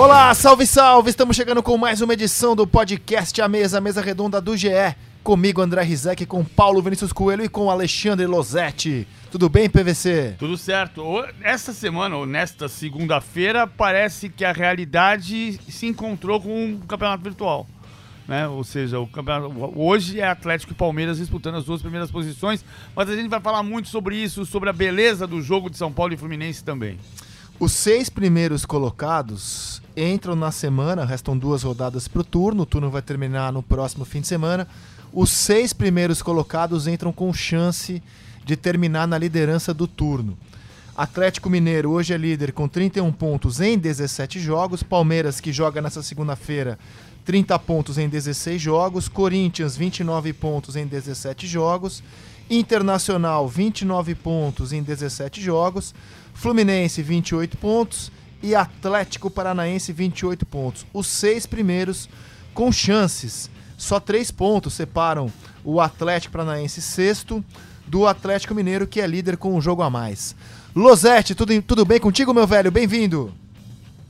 Olá, salve, salve! Estamos chegando com mais uma edição do podcast A Mesa, a mesa redonda do GE. Comigo, André Rizek, com Paulo Vinícius Coelho e com Alexandre Losetti. Tudo bem, PVC? Tudo certo. Esta semana, ou nesta segunda-feira, parece que a realidade se encontrou com o campeonato virtual. Né? Ou seja, o campeonato hoje é Atlético e Palmeiras disputando as duas primeiras posições, mas a gente vai falar muito sobre isso, sobre a beleza do jogo de São Paulo e Fluminense também. Os seis primeiros colocados entram na semana, restam duas rodadas para o turno, o turno vai terminar no próximo fim de semana. Os seis primeiros colocados entram com chance de terminar na liderança do turno. Atlético Mineiro hoje é líder com 31 pontos em 17 jogos. Palmeiras, que joga nessa segunda-feira, 30 pontos em 16 jogos. Corinthians, 29 pontos em 17 jogos. Internacional, 29 pontos em 17 jogos. Fluminense 28 pontos e Atlético Paranaense 28 pontos. Os seis primeiros com chances. Só três pontos separam o Atlético Paranaense sexto do Atlético Mineiro, que é líder com um jogo a mais. Losete, tudo, tudo bem contigo, meu velho? Bem-vindo.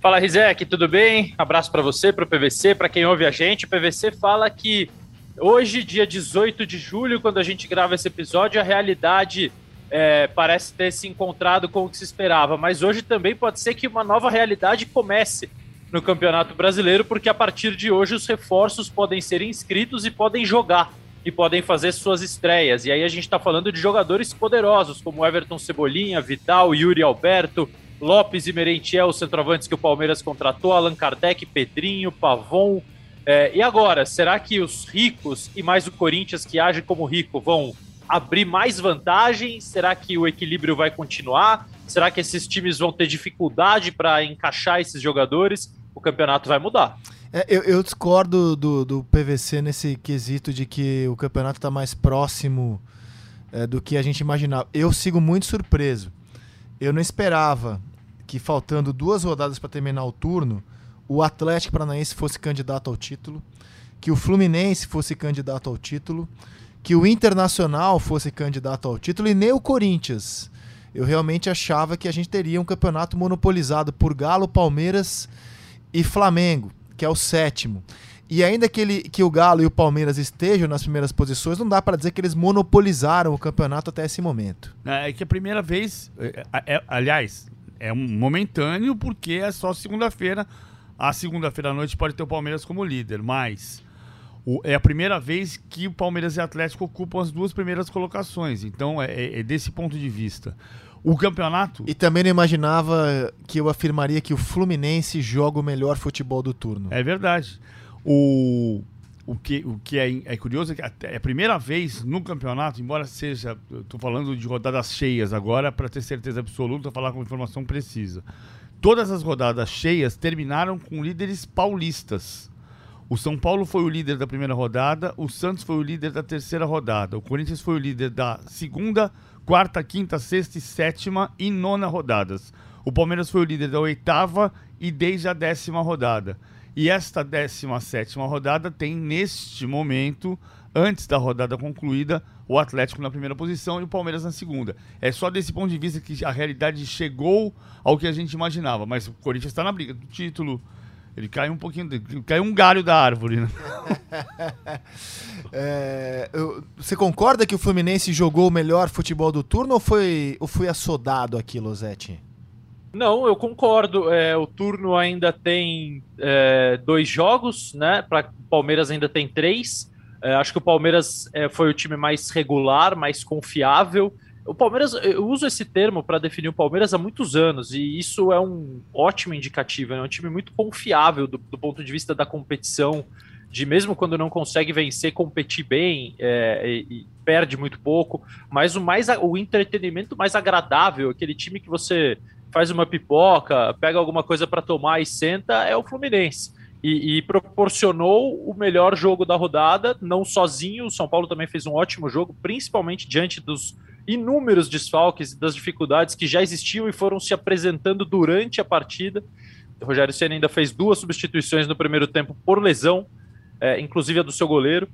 Fala, Rizek, tudo bem? Abraço para você, para o PVC, para quem ouve a gente. O PVC fala que hoje, dia 18 de julho, quando a gente grava esse episódio, a realidade é, parece ter se encontrado com o que se esperava, mas hoje também pode ser que uma nova realidade comece no Campeonato Brasileiro, porque a partir de hoje os reforços podem ser inscritos e podem jogar e podem fazer suas estreias. E aí a gente está falando de jogadores poderosos, como Everton Cebolinha, Vital, Yuri Alberto, Lopes e Merentiel, os centroavantes que o Palmeiras contratou, Allan Kardec, Pedrinho, Pavon. É, e agora, será que os ricos e mais o Corinthians, que age como rico, vão abrir mais vantagem? Será que o equilíbrio vai continuar? Será que esses times vão ter dificuldade para encaixar esses jogadores? O campeonato vai mudar. É, eu, eu, discordo do, do, PVC nesse quesito de que o campeonato está mais próximo é, do que a gente imaginava. Eu sigo muito surpreso. Eu não esperava que, faltando duas rodadas para terminar o turno, o Atlético Paranaense fosse candidato ao título, que o Fluminense fosse candidato ao título, que o Internacional fosse candidato ao título e nem o Corinthians. Eu realmente achava que a gente teria um campeonato monopolizado por Galo, Palmeiras e Flamengo, que é o sétimo. E ainda que, ele, que o Galo e o Palmeiras estejam nas primeiras posições, não dá para dizer que eles monopolizaram o campeonato até esse momento. É, é que a primeira vez, é, é, é aliás, é um momentâneo porque é só segunda-feira. A segunda-feira à noite pode ter o Palmeiras como líder, mas o, é a primeira vez que o Palmeiras e o Atlético ocupam as duas primeiras colocações. Então, é, é, é desse ponto de vista. O campeonato. E também não imaginava que eu afirmaria que o Fluminense joga o melhor futebol do turno. É verdade. O, o que, o que é, é curioso é que é a primeira vez no campeonato, embora seja. Estou falando de rodadas cheias agora, para ter certeza absoluta, falar com informação precisa. Todas as rodadas cheias terminaram com líderes paulistas. O São Paulo foi o líder da primeira rodada, o Santos foi o líder da terceira rodada, o Corinthians foi o líder da segunda, quarta, quinta, sexta e sétima e nona rodadas. O Palmeiras foi o líder da oitava e desde a décima rodada. E esta décima sétima rodada tem, neste momento, antes da rodada concluída, o Atlético na primeira posição e o Palmeiras na segunda. É só desse ponto de vista que a realidade chegou ao que a gente imaginava. Mas o Corinthians está na briga do título, ele cai um pouquinho, cai um galho da árvore, né? é, eu, você concorda que o Fluminense jogou o melhor futebol do turno ou foi, ou foi assodado aqui, Losetti? Não, eu concordo. É, o turno ainda tem é, dois jogos, né? Para o Palmeiras ainda tem três. É, acho que o Palmeiras é, foi o time mais regular, mais confiável. O Palmeiras, eu uso esse termo para definir o Palmeiras há muitos anos, e isso é um ótimo indicativo. É um time muito confiável do, do ponto de vista da competição, de mesmo quando não consegue vencer, competir bem é, e, e, perde muito pouco. Mas o, mais, o entretenimento mais agradável, aquele time que você faz uma pipoca, pega alguma coisa para tomar e senta, é o Fluminense. E, e, proporcionou o melhor jogo da rodada, não sozinho. O São Paulo também fez um ótimo jogo, principalmente diante dos inúmeros desfalques das dificuldades que já existiam e foram se apresentando durante a partida. O Rogério Senna ainda fez duas substituições no primeiro tempo por lesão, é, inclusive a do seu goleiro.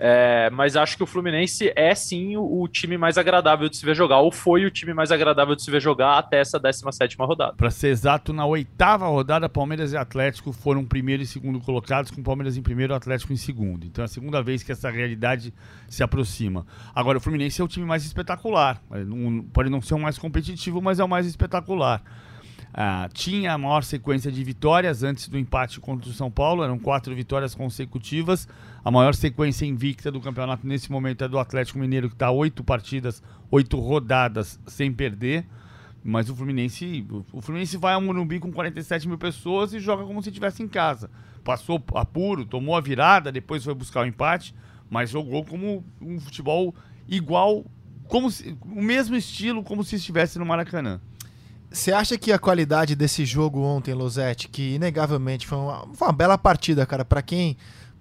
É, mas acho que o Fluminense é sim o, o, time mais agradável de se ver jogar, ou foi o time mais agradável de se ver jogar até essa 17 rodada. Para ser exato, na oitava rodada, Palmeiras e Atlético foram primeiro e segundo colocados, com Palmeiras em primeiro e Atlético em segundo. Então é a segunda vez que essa realidade se aproxima. Agora, o Fluminense é o time mais espetacular. Pode não ser o mais competitivo, mas é o mais espetacular. Ah, tinha a maior sequência de vitórias antes do empate contra o São Paulo, eram quatro vitórias consecutivas. A maior sequência invicta do campeonato nesse momento é do Atlético Mineiro, que está oito partidas, oito rodadas sem perder. Mas o Fluminense, o Fluminense vai ao Morumbi com 47 mil pessoas e joga como se estivesse em casa. Passou apuro, tomou a virada, depois foi buscar o empate, mas jogou como um futebol igual, como se, o mesmo estilo como se estivesse no Maracanã. Você acha que a qualidade desse jogo ontem, Losetti, que inegavelmente foi uma, foi uma bela partida, cara, para quem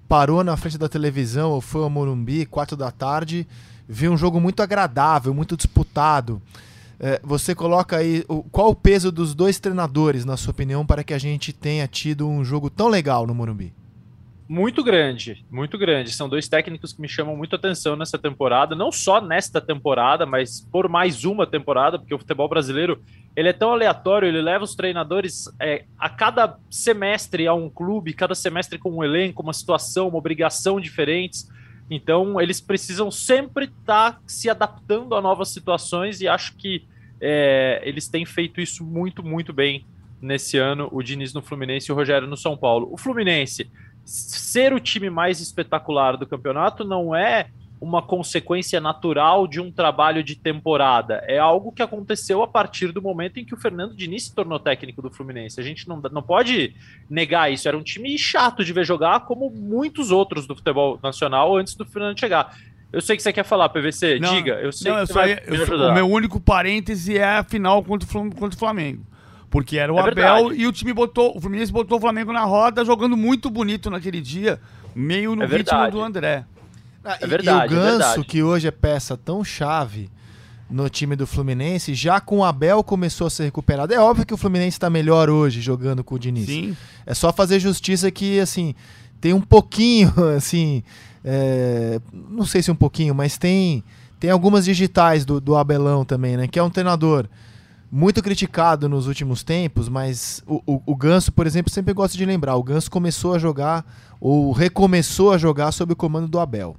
parou na frente da televisão ou foi ao Morumbi, quatro da tarde, viu um jogo muito agradável, muito disputado. É, você coloca aí o, qual o peso dos dois treinadores, na sua opinião, para que a gente tenha tido um jogo tão legal no Morumbi? Muito grande, muito grande. São dois técnicos que me chamam muito atenção nessa temporada, não só nesta temporada, mas por mais uma temporada, porque o futebol brasileiro ele é tão aleatório, ele leva os treinadores é, a cada semestre a um clube, cada semestre com um elenco, uma situação, uma obrigação diferentes. Então eles precisam sempre estar tá se adaptando a novas situações e acho que é, eles têm feito isso muito, muito bem nesse ano, o Diniz no Fluminense e o Rogério no São Paulo. O Fluminense ser o time mais espetacular do campeonato não é uma consequência natural de um trabalho de temporada. É algo que aconteceu a partir do momento em que o Fernando Diniz se tornou técnico do Fluminense. A gente não, não pode negar isso. Era um time chato de ver jogar, como muitos outros do futebol nacional antes do Fernando chegar. Eu sei que você quer falar, PVC. Não, Diga. Eu sei não, que eu vai eu, O meu único parêntese é a final contra o Flamengo. Porque era o é Abel verdade. e o time botou, o Fluminense botou o Flamengo na roda, jogando muito bonito naquele dia, meio no é ritmo do André. Ah, é verdade, e o é Ganso, que hoje é peça tão chave no time do Fluminense, já com o Abel começou a ser recuperado. É óbvio que o Fluminense está melhor hoje jogando com o Diniz. Sim. É só fazer justiça que, assim, tem um pouquinho, assim, é, não sei se um pouquinho, mas tem, tem algumas digitais do, do Abelão também, né? Que é um treinador muito criticado nos últimos tempos, mas o, o, o, Ganso, por exemplo, sempre gosta de lembrar: o Ganso começou a jogar, ou recomeçou a jogar sob o comando do Abel.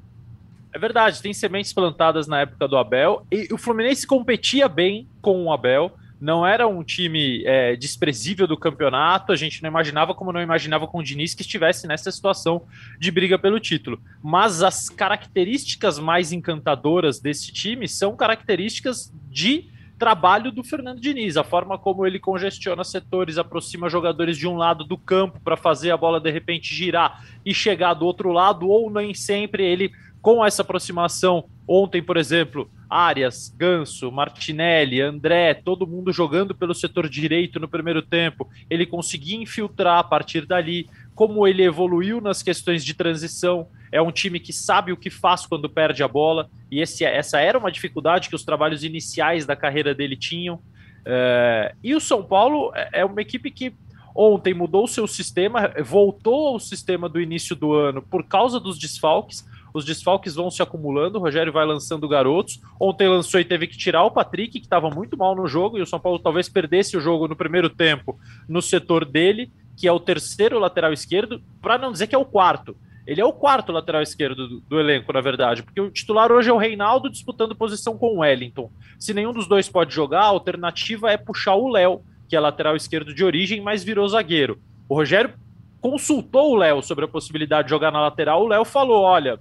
É verdade, tem sementes plantadas na época do Abel, e o Fluminense competia bem com o Abel. Não era um time é, desprezível do campeonato, a gente não imaginava como não imaginava com o Diniz que estivesse nessa situação de briga pelo título. Mas as características mais encantadoras desse time são características de trabalho do Fernando Diniz, a forma como ele congestiona setores, aproxima jogadores de um lado do campo para fazer a bola de repente girar e chegar do outro lado, ou nem sempre ele, com essa aproximação, ontem, por exemplo, Arias, Ganso, Martinelli, André, todo mundo jogando pelo setor direito no primeiro tempo, ele conseguia infiltrar a partir dali, como ele evoluiu nas questões de transição, é um time que sabe o que faz quando perde a bola, e esse, essa era uma dificuldade que os trabalhos iniciais da carreira dele tinham. É, e o São Paulo é, é uma equipe que ontem mudou o seu sistema, voltou ao sistema do início do ano por causa dos desfalques. Os desfalques vão se acumulando, o Rogério vai lançando garotos. Ontem lançou e teve que tirar o Patrick, que estava muito mal no jogo, e o São Paulo talvez perdesse o jogo no primeiro tempo no setor dele, que é o terceiro lateral esquerdo, para não dizer que é o quarto. Ele é o quarto lateral esquerdo do, do, elenco, na verdade, porque o titular hoje é o Reinaldo disputando posição com o Wellington. Se nenhum dos dois pode jogar, a alternativa é puxar o Léo, que é lateral esquerdo de origem, mas virou zagueiro. O Rogério consultou o Léo sobre a possibilidade de jogar na lateral. O Léo falou: olha,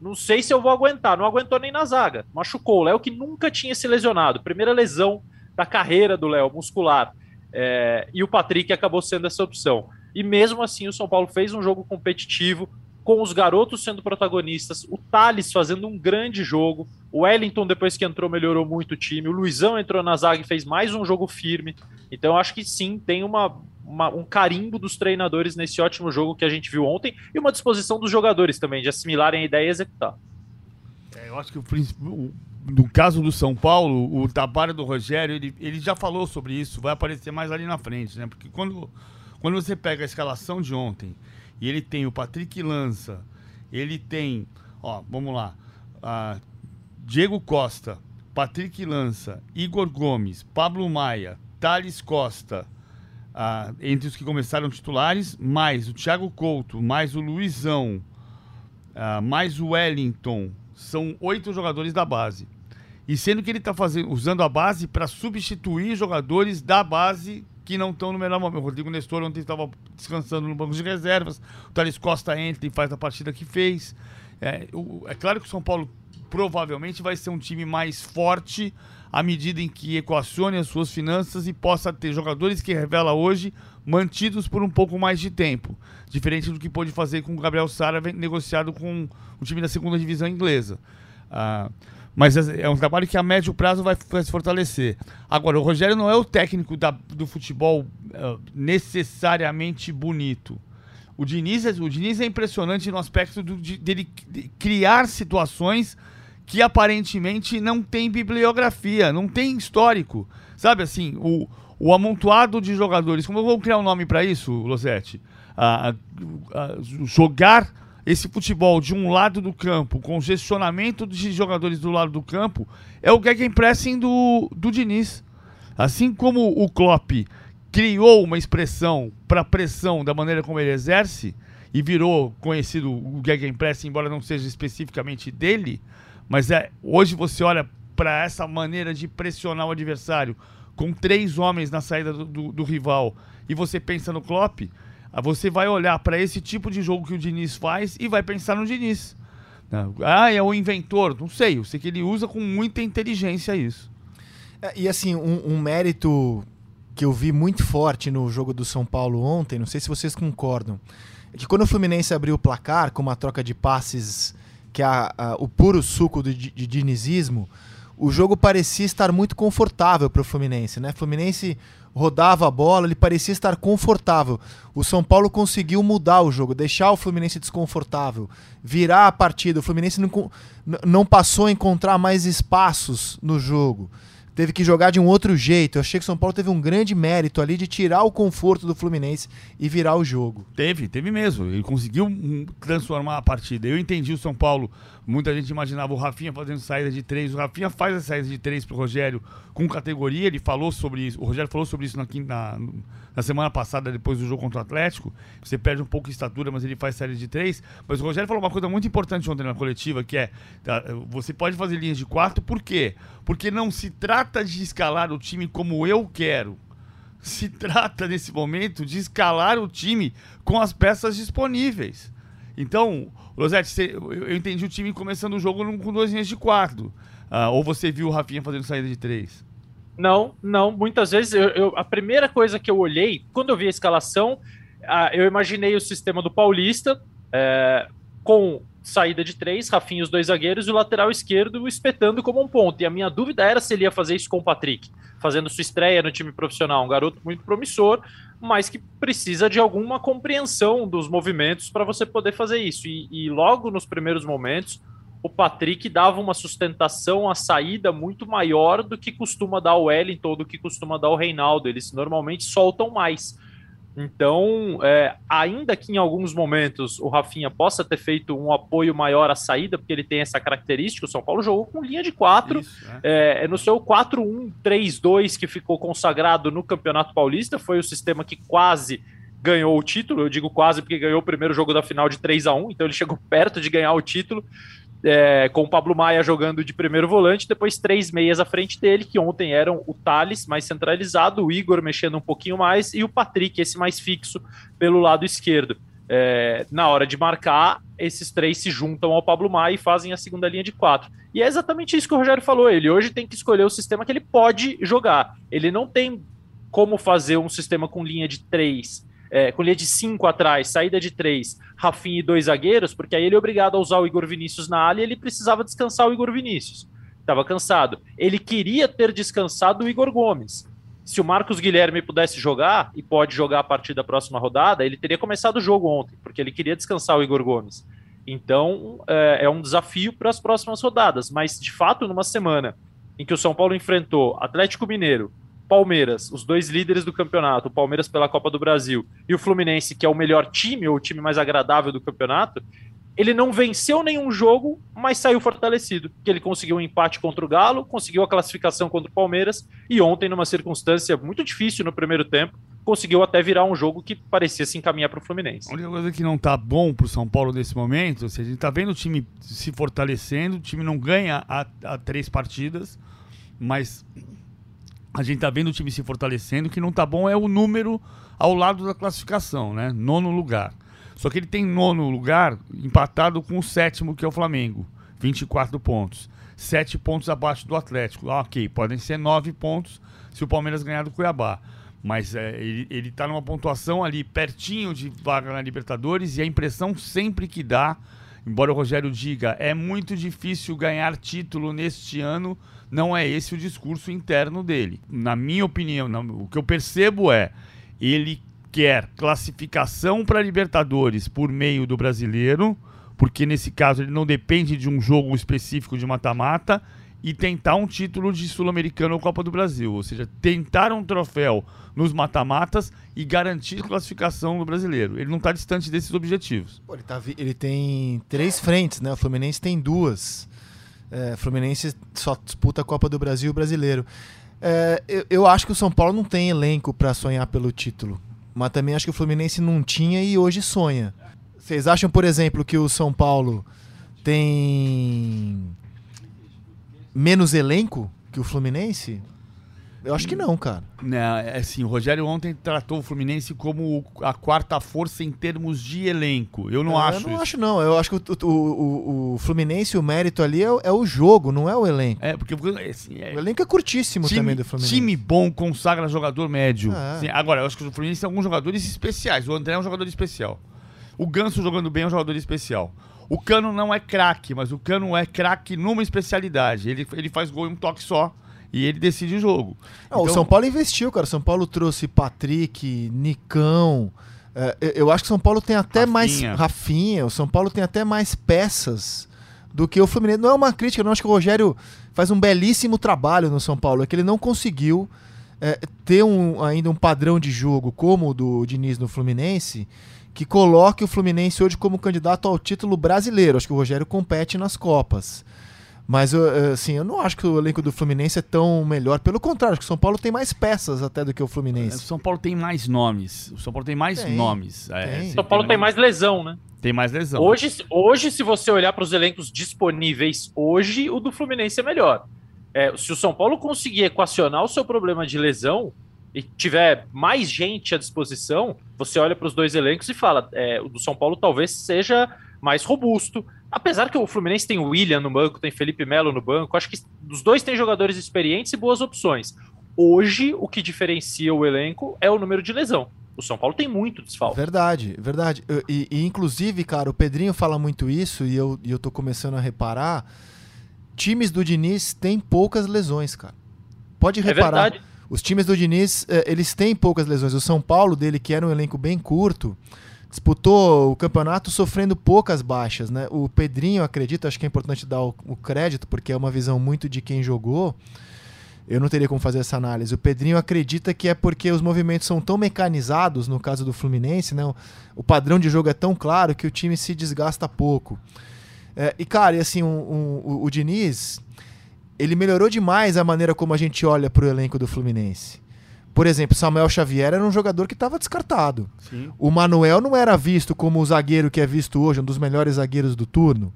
não sei se eu vou aguentar. Não aguentou nem na zaga. Machucou. O Léo que nunca tinha se lesionado. Primeira lesão da carreira do Léo, muscular. É, e o Patrick acabou sendo essa opção. E mesmo assim, o São Paulo fez um jogo competitivo, com os garotos sendo protagonistas, o Thales fazendo um grande jogo, o Wellington, depois que entrou, melhorou muito o time, o Luizão entrou na zaga e fez mais um jogo firme. Então, acho que sim, tem uma, uma, um carimbo dos treinadores nesse ótimo jogo que a gente viu ontem e uma disposição dos jogadores também de assimilarem a ideia e executar. É, eu acho que o, no caso do São Paulo, o trabalho do Rogério, ele, ele já falou sobre isso, vai aparecer mais ali na frente, né? Porque quando, quando você pega a escalação de ontem e ele tem o Patrick Lança, ele tem Ó, vamos lá. Diego Costa, Patrick Lança, Igor Gomes, Pablo Maia, Thales Costa, entre os que começaram titulares, mais o Thiago Couto, mais o Luizão, mais o Wellington, são oito jogadores da base. E sendo que ele está usando a base para substituir jogadores da base que não estão no melhor momento. O Rodrigo Nestor ontem estava descansando no banco de reservas, o Thales Costa entra e faz a partida que fez. É, o, é claro que o São Paulo provavelmente vai ser um time mais forte à medida em que equacione as suas finanças e possa ter jogadores que revela hoje mantidos por um pouco mais de tempo. Diferente do que pôde fazer com o Gabriel Sara negociado com o time da segunda divisão inglesa. Ah, mas é, é um trabalho que a médio prazo vai, se fortalecer. Agora, o Rogério não é o técnico da, do futebol uh, necessariamente bonito. O Diniz, é, o Diniz é impressionante no aspecto do, de, dele de criar situações que aparentemente não tem bibliografia, não tem histórico. Sabe assim, o, o amontoado de jogadores. Como eu vou criar um nome para isso, Losetti? Ah, ah, jogar esse futebol de um lado do campo, com gestionamento de jogadores do lado do campo, é o Gegenpressing do, do Diniz. Assim como o Klopp criou uma expressão para pressão da maneira como ele exerce e virou conhecido o Gegenpressing, embora não seja especificamente dele, mas é, hoje você olha para essa maneira de pressionar o adversário com três homens na saída do, do, do rival e você pensa no Klopp, você vai olhar para esse tipo de jogo que o Diniz faz e vai pensar no Diniz. Ah, é o inventor? Não sei, eu sei que ele usa com muita inteligência isso. É, e assim, um, um, mérito que eu vi muito forte no jogo do São Paulo ontem, não sei se vocês concordam, é que quando o Fluminense abriu o placar com uma troca de passes que é a, a, o puro suco do, de, de dinizismo, o jogo parecia estar muito confortável para o Fluminense, né? Fluminense rodava a bola, ele parecia estar confortável. O São Paulo conseguiu mudar o jogo, deixar o Fluminense desconfortável, virar a partida. O Fluminense não, não passou a encontrar mais espaços no jogo teve que jogar de um outro jeito. Eu achei que o São Paulo teve um grande mérito ali de tirar o conforto do Fluminense e virar o jogo. Teve, teve mesmo. Ele conseguiu transformar a partida. Eu entendi o São Paulo. Muita gente imaginava o Rafinha fazendo saída de três. O Rafinha faz a saída de três pro Rogério com categoria. Ele falou sobre isso. O Rogério falou sobre isso na, na, na semana passada, depois do jogo contra o Atlético. Você perde um pouco de estatura, mas ele faz saída de três. Mas o Rogério falou uma coisa muito importante ontem na coletiva, que é tá, você pode fazer linhas de quatro, por quê? Porque não se trata de escalar o time como eu quero. Se trata, nesse momento, de escalar o time com as peças disponíveis. Então, Rosete, eu entendi o time começando o jogo com duas linhas de quarto. Uh, ou você viu o Rafinha fazendo saída de três? Não, não. Muitas vezes, eu, eu, a primeira coisa que eu olhei, quando eu vi a escalação, uh, eu imaginei o sistema do Paulista, é, com saída de três, Rafinha os dois zagueiros e o lateral esquerdo espetando como um ponto. E a minha dúvida era se ele ia fazer isso com o Patrick, fazendo sua estreia no time profissional, um garoto muito promissor, mas que precisa de alguma compreensão dos movimentos para você poder fazer isso. E, e, logo nos primeiros momentos, o Patrick dava uma sustentação à saída muito maior do que costuma dar o Wellington, do que costuma dar o Reinaldo. Eles normalmente soltam mais. Então, é, ainda que em alguns momentos o Rafinha possa ter feito um apoio maior à saída, porque ele tem essa característica, o São Paulo jogou com linha de quatro, Isso, é. É, é no seu 4-1-3-2 que ficou consagrado no Campeonato Paulista, foi o sistema que quase ganhou o título, eu digo quase porque ganhou o primeiro jogo da final de 3 a 1 então ele chegou perto de ganhar o título, é, com o Pablo Maia jogando de primeiro volante, depois três meias à frente dele, que ontem eram o Thales, mais centralizado, o Igor mexendo um pouquinho mais, e o Patrick, esse mais fixo, pelo lado esquerdo. É, na hora de marcar, esses três se juntam ao Pablo Maia e fazem a segunda linha de quatro. E é exatamente isso que o Rogério falou. Ele hoje tem que escolher o sistema que ele pode jogar. Ele não tem como fazer um sistema com linha de três é, com linha de cinco atrás, saída de três, Rafinha e dois zagueiros, porque aí ele é obrigado a usar o Igor Vinícius na área e ele precisava descansar o Igor Vinícius. Estava cansado. Ele queria ter descansado o Igor Gomes. Se o Marcos Guilherme pudesse jogar, e pode jogar a partir da próxima rodada, ele teria começado o jogo ontem, porque ele queria descansar o Igor Gomes. Então, é, é um desafio para as próximas rodadas. Mas, de fato, numa semana em que o São Paulo enfrentou Atlético Mineiro, Palmeiras, os dois líderes do campeonato, o Palmeiras pela Copa do Brasil e o Fluminense, que é o melhor time, ou o time mais agradável do campeonato, ele não venceu nenhum jogo, mas saiu fortalecido. Que ele conseguiu um empate contra o Galo, conseguiu a classificação contra o Palmeiras e ontem, numa circunstância muito difícil no primeiro tempo, conseguiu até virar um jogo que parecia se encaminhar para o Fluminense. A única coisa que não tá bom para o São Paulo nesse momento, se a gente tá vendo o time se fortalecendo, o time não ganha a três partidas, mas a gente tá vendo o time se fortalecendo, o que não tá bom é o número ao lado da classificação, né? Nono lugar. Só que ele tem nono lugar empatado com o sétimo, que é o Flamengo. 24 pontos. Sete pontos abaixo do Atlético. Ah, ok, podem ser nove pontos se o Palmeiras ganhar do Cuiabá. Mas é, ele, ele tá numa pontuação ali pertinho de vaga na Libertadores e a impressão sempre que dá, embora o Rogério diga, é muito difícil ganhar título neste ano, não é esse o discurso interno dele. Na minha opinião, não, o que eu percebo é ele quer classificação para Libertadores por meio do brasileiro, porque nesse caso ele não depende de um jogo específico de mata-mata, e tentar um título de Sul-Americano ou Copa do Brasil, ou seja, tentar um troféu nos mata-matas e garantir classificação no brasileiro. Ele não está distante desses objetivos. Pô, ele, tá, ele, tem três frentes, né? O Fluminense tem duas. É, Fluminense só disputa a Copa do Brasil e o brasileiro. É, eu, eu acho que o São Paulo não tem elenco para sonhar pelo título. Mas também acho que o Fluminense não tinha e hoje sonha. Vocês acham, por exemplo, que o São Paulo tem menos elenco que o Fluminense? Eu acho que não, cara. Não, é assim, o Rogério ontem tratou o Fluminense como a quarta força em termos de elenco. Eu não é, acho. Eu não isso. acho, não. Eu acho que o, o, o, Fluminense, o mérito ali é, é, o jogo, não é o elenco. É, porque assim, é... o elenco é curtíssimo time, também do Fluminense. Time bom consagra jogador médio. É. Assim, agora, eu acho que o Fluminense tem alguns jogadores especiais. O André é um jogador especial. O Ganso jogando bem é um jogador especial. O Cano não é craque, mas o Cano é craque numa especialidade. Ele, ele faz gol em um toque só e ele decide o jogo. Então... O São Paulo investiu, cara. O São Paulo trouxe Patrick, Nicão. É, eu acho que o São Paulo tem até Rafinha. mais. Rafinha. O São Paulo tem até mais peças do que o Fluminense. Não é uma crítica, não. Acho que o Rogério faz um belíssimo trabalho no São Paulo. É que ele não conseguiu é, ter um, ainda um padrão de jogo como o do Diniz no Fluminense que coloque o Fluminense hoje como candidato ao título brasileiro. Acho que o Rogério compete nas Copas. Mas assim, eu não acho que o elenco do Fluminense é tão melhor. Pelo contrário, acho que o São Paulo tem mais peças até do que o Fluminense. O São Paulo tem mais nomes. O São Paulo tem mais Tem, nomes. É, tem. assim, São Paulo tem mais lesão, né? Tem mais lesão. Hoje, hoje, se você olhar para os elencos disponíveis hoje, o do Fluminense é melhor. É, se o São Paulo conseguir equacionar o seu problema de lesão e tiver mais gente à disposição, você olha para os dois elencos e fala: é, o do São Paulo talvez seja mais robusto. Apesar que o Fluminense tem o William no banco, tem Felipe Melo no banco, acho que os dois têm jogadores experientes e boas opções. Hoje, o que diferencia o elenco é o número de lesão. O São Paulo tem muito desfalque. Verdade, verdade. E, e, inclusive, cara, o Pedrinho fala muito isso e eu, e eu tô começando a reparar. Times do Diniz têm poucas lesões, cara. Pode É reparar. verdade. Os times do Diniz, eh, eles têm poucas lesões. O São Paulo dele, que era um elenco bem curto, disputou o campeonato sofrendo poucas baixas, né? O Pedrinho, acredito, acho que é importante dar o, o crédito, porque é uma visão muito de quem jogou. Eu não teria como fazer essa análise. O Pedrinho acredita que é porque os movimentos são tão mecanizados, no caso do Fluminense, né? O, o padrão de jogo é tão claro que o time se desgasta pouco. É, e, cara, e assim, um- um- o, o Diniz, ele melhorou demais a maneira como a gente olha pro elenco do Fluminense. Por exemplo, Samuel Xavier era um jogador que estava descartado. Sim. O Manuel não era visto como o zagueiro que é visto hoje, um dos melhores zagueiros do turno.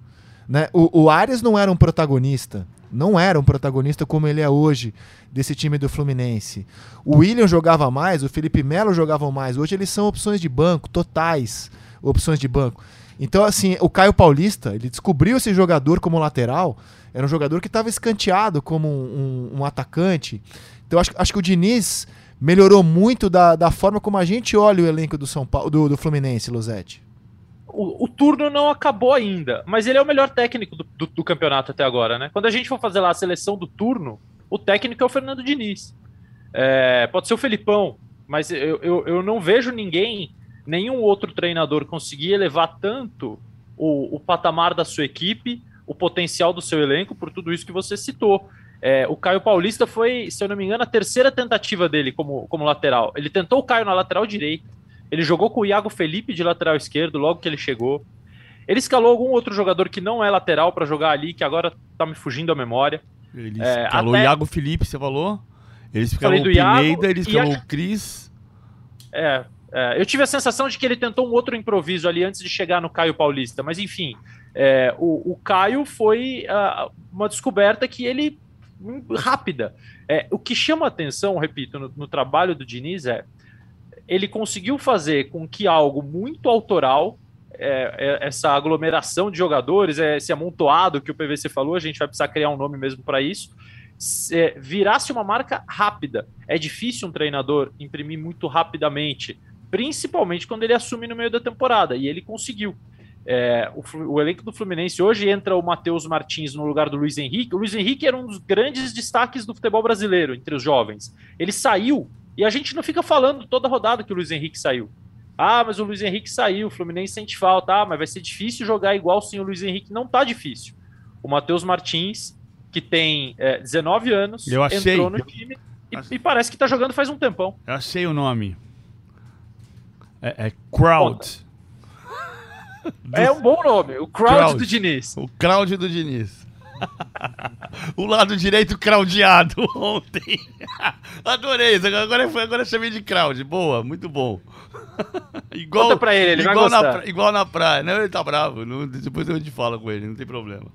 Né? O, o Arias não era um protagonista. Não era um protagonista como ele é hoje desse time do Fluminense. O William jogava mais, o Felipe Melo jogava mais. Hoje eles são opções de banco, totais opções de banco. Então, assim, o Caio Paulista, ele descobriu esse jogador como lateral. Era um jogador que estava escanteado como um, um- um atacante. Então, acho, acho que o Diniz melhorou muito da, da forma como a gente olha o elenco do São Paulo, do, do Fluminense, Losetti. o, o turno não acabou ainda, mas ele é o melhor técnico do, do- do campeonato até agora, né? Quando a gente for fazer lá a seleção do turno, o técnico é o Fernando Diniz. É, pode ser o Felipão, mas eu, eu, eu não vejo ninguém, nenhum outro treinador conseguir elevar tanto o, o patamar da sua equipe, o potencial do seu elenco, por tudo isso que você citou. É, o Caio Paulista foi, se eu não me engano, a terceira tentativa dele como, como lateral. Ele tentou o Caio na lateral direita, ele jogou com o Iago Felipe de lateral esquerdo logo que ele chegou. Ele escalou algum outro jogador que não é lateral para jogar ali, que agora tá me fugindo a memória. Ele é, escalou até... o Iago Felipe, você falou? Ele escalou o Pineda, ele escalou o Cris. É, é, eu tive a sensação de que ele tentou um outro improviso ali antes de chegar no Caio Paulista, mas enfim, é, o, o, Caio foi uh, uma descoberta que ele rápida. É, o que chama atenção, repito, no, no trabalho do Diniz é ele conseguiu fazer com que algo muito autoral é, é, essa aglomeração de jogadores, é, esse amontoado que o PVC falou, a gente vai precisar criar um nome mesmo para isso, é, virasse uma marca rápida. É difícil um treinador imprimir muito rapidamente, principalmente quando ele assume no meio da temporada, e ele conseguiu. É, o, o, elenco do Fluminense hoje entra o Matheus Martins no lugar do Luiz Henrique. O Luiz Henrique era um dos grandes destaques do futebol brasileiro entre os jovens. Ele saiu e a gente não fica falando toda rodada que o Luiz Henrique saiu. Ah, mas o Luiz Henrique saiu, o Fluminense sente falta. Ah, mas vai ser difícil jogar igual sem o Luiz Henrique. Não tá difícil. O Matheus Martins, que tem é, 19 anos, Eu achei. entrou no time e, e, parece que tá jogando faz um tempão. Eu achei o nome. É, é Crowd. É um bom nome, o Crowd, crowd. do Diniz. O Crowd do Diniz. o lado direito craudiado ontem. Adorei isso. Agora, agora chamei de crowd. Boa, muito bom. igual, Conta pra ele, ele igual vai na, igual na praia. Não, ele tá bravo. Não, depois eu te falo com ele, não tem problema.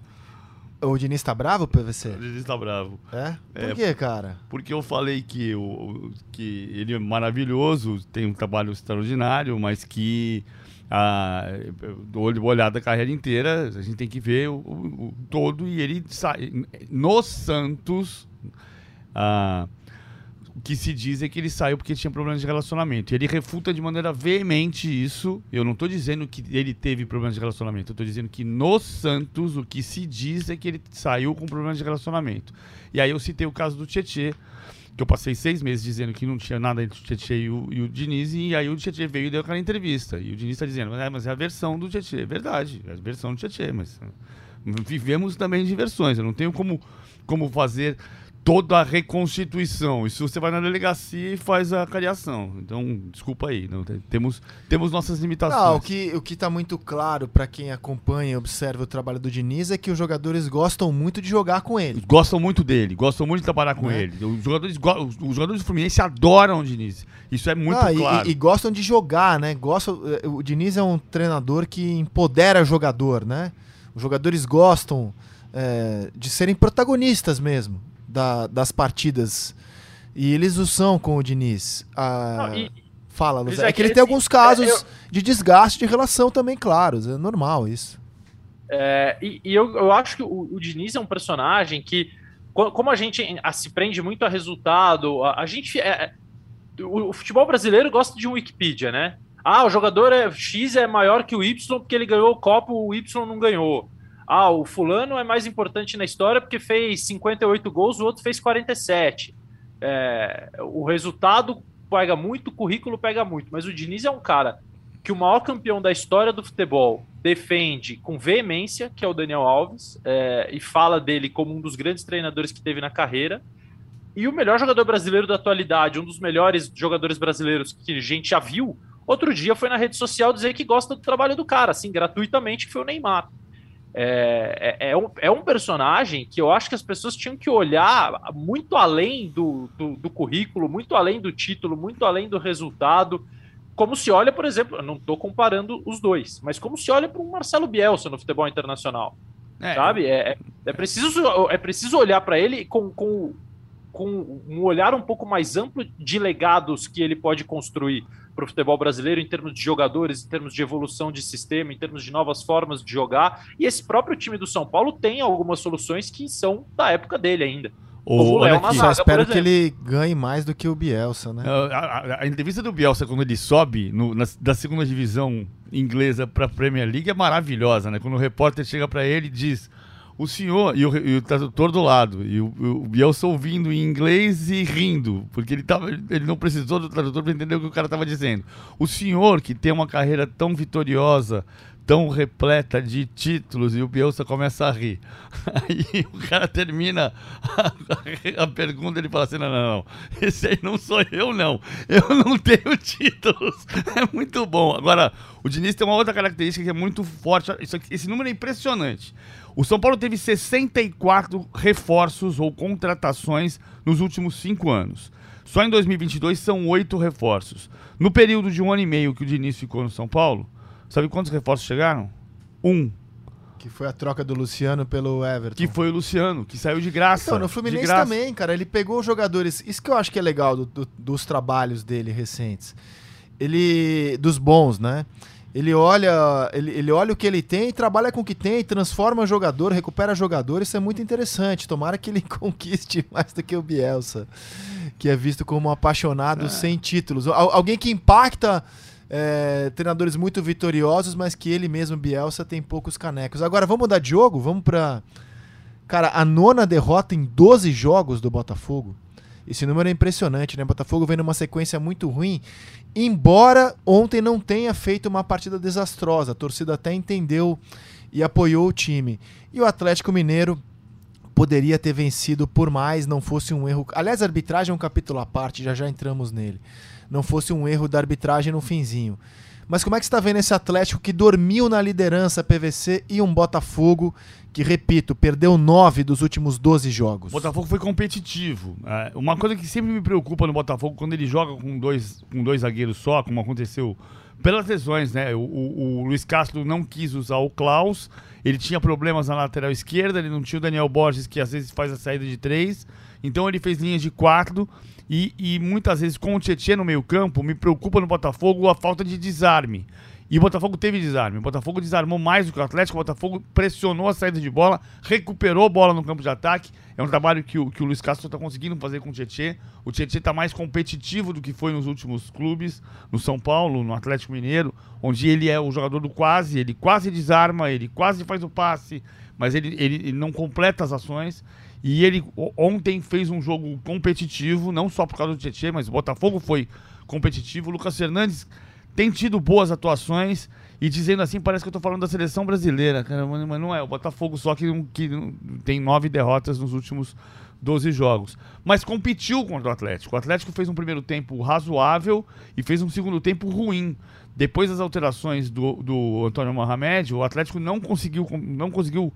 O Diniz tá bravo, PVC? O Diniz tá bravo. É? Por é, que, cara? Porque eu falei que, o, que ele é maravilhoso, tem um trabalho extraordinário, mas que a, do olhar da carreira inteira, a gente tem que ver o, o, o todo e ele sai. No Santos, o que se diz é que ele saiu porque tinha problemas de relacionamento. E ele refuta de maneira veemente isso. Eu não estou dizendo que ele teve problemas de relacionamento. Eu estou dizendo que no Santos o que se diz é que ele saiu com problemas de relacionamento. E aí eu citei o caso do Tietê, que eu passei seis meses dizendo que não tinha nada entre o Tietchan e o, e o Diniz, e aí o Tietchan veio e deu aquela entrevista. E o Diniz está dizendo, é, mas é a versão do Tietchan. É verdade, é a versão do Tietchan, mas vivemos também de versões. Eu não tenho como, como fazer toda a reconstituição. Isso você vai na delegacia e faz a cariação. Então, desculpa aí, não, temos, temos nossas limitações. Não, o que o que está muito claro para quem acompanha e observa o trabalho do Diniz é que os jogadores gostam muito de jogar com ele. Gostam muito dele, gostam muito de trabalhar com é. ele. Os jogadores, os jogadores do Fluminense adoram o Diniz. Isso é muito ah, claro. E, e, gostam de jogar, né? Gostam, eh, o Diniz é um treinador que empodera o jogador, né? Os jogadores gostam é, de serem protagonistas mesmo da, das partidas. E eles o são com o Diniz. Ah, Não, e, fala, Luz. É que ele tem alguns casos é, eu... de desgaste de relação também, claro. É normal isso. É, e, e eu, eu acho que o, o Diniz é um personagem que, como a gente a, se prende muito a resultado, a, a gente. É, é, o, o, futebol brasileiro gosta de um Wikipedia, né? Ah, o jogador é, X é maior que o Y porque ele ganhou o copo, o Y não ganhou ah, o fulano é mais importante na história porque fez 58 gols, o outro fez 47. É, o resultado pega muito, o currículo pega muito, mas o Diniz é um cara que o maior campeão da história do futebol defende com veemência, que é o Daniel Alves, é, e fala dele como um dos grandes treinadores que teve na carreira. E o melhor jogador brasileiro da atualidade, um dos melhores jogadores brasileiros que a gente já viu, outro dia foi na rede social dizer que gosta do trabalho do cara, assim, gratuitamente, que foi o Neymar. É, é, é, um, é um personagem que eu acho que as pessoas tinham que olhar muito além do, do, do currículo, muito além do título, muito além do resultado. Como se olha, por exemplo, não estou comparando os dois, mas como se olha para um Marcelo Bielsa no futebol internacional. É. Sabe? É, é, é, preciso, é preciso olhar para ele com, com, com um olhar um pouco mais amplo de legados que ele pode construir para o futebol brasileiro em termos de jogadores, em termos de evolução de sistema, em termos de novas formas de jogar. E esse próprio time do São Paulo tem algumas soluções que são da época dele ainda. O, Léo aqui, só espero que ele ganhe mais do que o Bielsa, né? A, a, a entrevista do Bielsa quando ele sobe no, na, da segunda divisão inglesa para a Premier League é maravilhosa, né? Quando o repórter chega para ele e diz: o senhor e o, e o tradutor do lado, e o, o Bielsa ouvindo em inglês e rindo, porque ele, tava, ele não precisou do tradutor para entender o que o cara estava dizendo. O senhor, que tem uma carreira tão vitoriosa, tão repleta de títulos e o Bielsa começa a rir. Aí o cara termina a, a, pergunta ele fala assim: não, não, não, esse aí não sou eu, não. Eu não tenho títulos. É muito bom. Agora, o Diniz tem uma outra característica que é muito forte. Isso esse número é impressionante. O São Paulo teve 64 reforços ou contratações nos últimos cinco anos. Só em 2022 são oito reforços. No período de um ano e meio que o Diniz ficou no São Paulo, sabe quantos reforços chegaram? Um. Que foi a troca do Luciano pelo Everton. Que foi o Luciano, que saiu de graça. Então, no Fluminense também, cara. Ele pegou jogadores. Isso que eu acho que é legal do, do, dos trabalhos dele recentes. Ele. Dos bons, né? Ele olha, ele, ele olha o que ele tem, trabalha com o que tem, transforma jogador, recupera jogador. Isso é muito interessante. Tomara que ele conquiste mais do que o Bielsa, que é visto como um apaixonado é. sem títulos. Al alguém que impacta é, treinadores muito vitoriosos, mas que ele mesmo, Bielsa, tem poucos canecos. Agora, vamos mudar de jogo? Vamos para Cara, a nona derrota em 12 jogos do Botafogo. Esse número é impressionante, né? Botafogo vem numa sequência muito ruim, embora ontem não tenha feito uma partida desastrosa. A torcida até entendeu e apoiou o time. E o Atlético Mineiro poderia ter vencido por mais, não fosse um erro. Aliás, a arbitragem é um capítulo à parte, já já entramos nele. Não fosse um erro da arbitragem no finzinho. Mas como é que está vendo esse Atlético que dormiu na liderança PVC e um Botafogo que, repito, perdeu nove dos últimos 12 jogos? O Botafogo foi competitivo. É, uma coisa que sempre me preocupa no Botafogo, quando ele joga com dois, com dois zagueiros só, como aconteceu pelas lesões, né? O, o, o Luiz Castro não quis usar o Klaus, ele tinha problemas na lateral esquerda, ele não tinha o Daniel Borges, que às vezes faz a saída de três, então ele fez linhas de quatro. E, e muitas vezes com o Tietchan no meio campo, me preocupa no Botafogo a falta de desarme. E o Botafogo teve desarme. O Botafogo desarmou mais do que o Atlético. O Botafogo pressionou a saída de bola, recuperou bola no campo de ataque. É um trabalho que o, que o Luiz Castro está conseguindo fazer com o Tietchan. O Tietchan está mais competitivo do que foi nos últimos clubes, no São Paulo, no Atlético Mineiro, onde ele é o jogador do quase, ele quase desarma, ele quase faz o passe, mas ele, ele, ele não completa as ações. E ele ontem fez um jogo competitivo, não só por causa do Tietchan, mas o Botafogo foi competitivo. O Lucas Fernandes tem tido boas atuações e dizendo assim, parece que eu tô falando da seleção brasileira, cara, mas não é. O Botafogo só que, que tem nove derrotas nos últimos 12 jogos. Mas competiu contra o Atlético. O Atlético fez um primeiro tempo razoável e fez um segundo tempo ruim. Depois das alterações do, do Antônio Mohamed, o Atlético não conseguiu, não conseguiu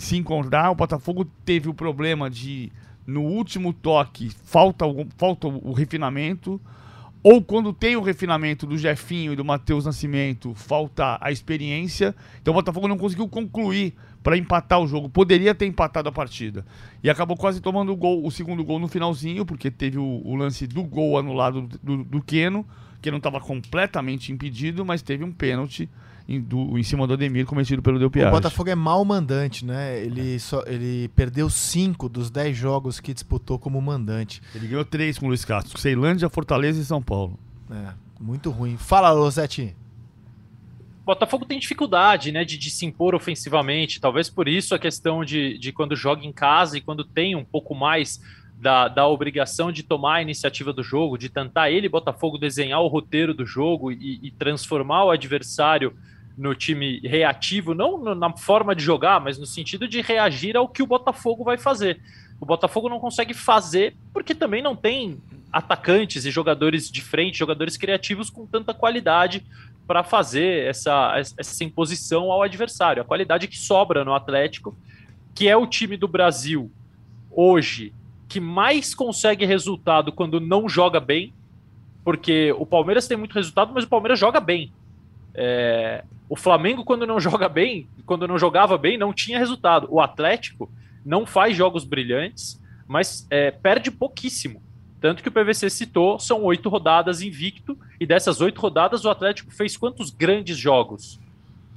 se encontrar. O Botafogo teve o problema de, no último toque, falta, falta o refinamento. Ou quando tem o refinamento do Jefinho e do Matheus Nascimento, falta a experiência. Então o Botafogo não conseguiu concluir para empatar o jogo. Poderia ter empatado a partida. E acabou quase tomando o, gol, o segundo gol no finalzinho, porque teve o, o lance do gol anulado do, do, do Keno, que não estava completamente impedido, mas teve um pênalti em, do, em cima do Ademir cometido pelo Del Piage. O Botafogo é mal mandante, né? Ele, só, ele perdeu cinco dos dez jogos que disputou como mandante. Ele ganhou três com o Luiz Castro: Ceilândia, Fortaleza e São Paulo. É, muito ruim. Fala, Losetti. Botafogo tem dificuldade né, de, de, se impor ofensivamente. Talvez por isso a questão de, de quando joga em casa e quando tem um pouco mais da, da obrigação de tomar a iniciativa do jogo, de tentar ele, Botafogo, desenhar o roteiro do jogo e, e transformar o adversário no time reativo, não na forma de jogar, mas no sentido de reagir ao que o Botafogo vai fazer. O Botafogo não consegue fazer porque também não tem atacantes e jogadores de frente, jogadores criativos com tanta qualidade para fazer essa, essa imposição ao adversário. A qualidade que sobra no Atlético, que é o time do Brasil hoje que mais consegue resultado quando não joga bem, porque o Palmeiras tem muito resultado, mas o Palmeiras joga bem. É, o Flamengo, quando não joga bem, quando não jogava bem, não tinha resultado. O Atlético não faz jogos brilhantes, mas é, perde pouquíssimo. Tanto que o PVC citou, são oito rodadas invicto, e dessas oito rodadas o Atlético fez quantos grandes jogos?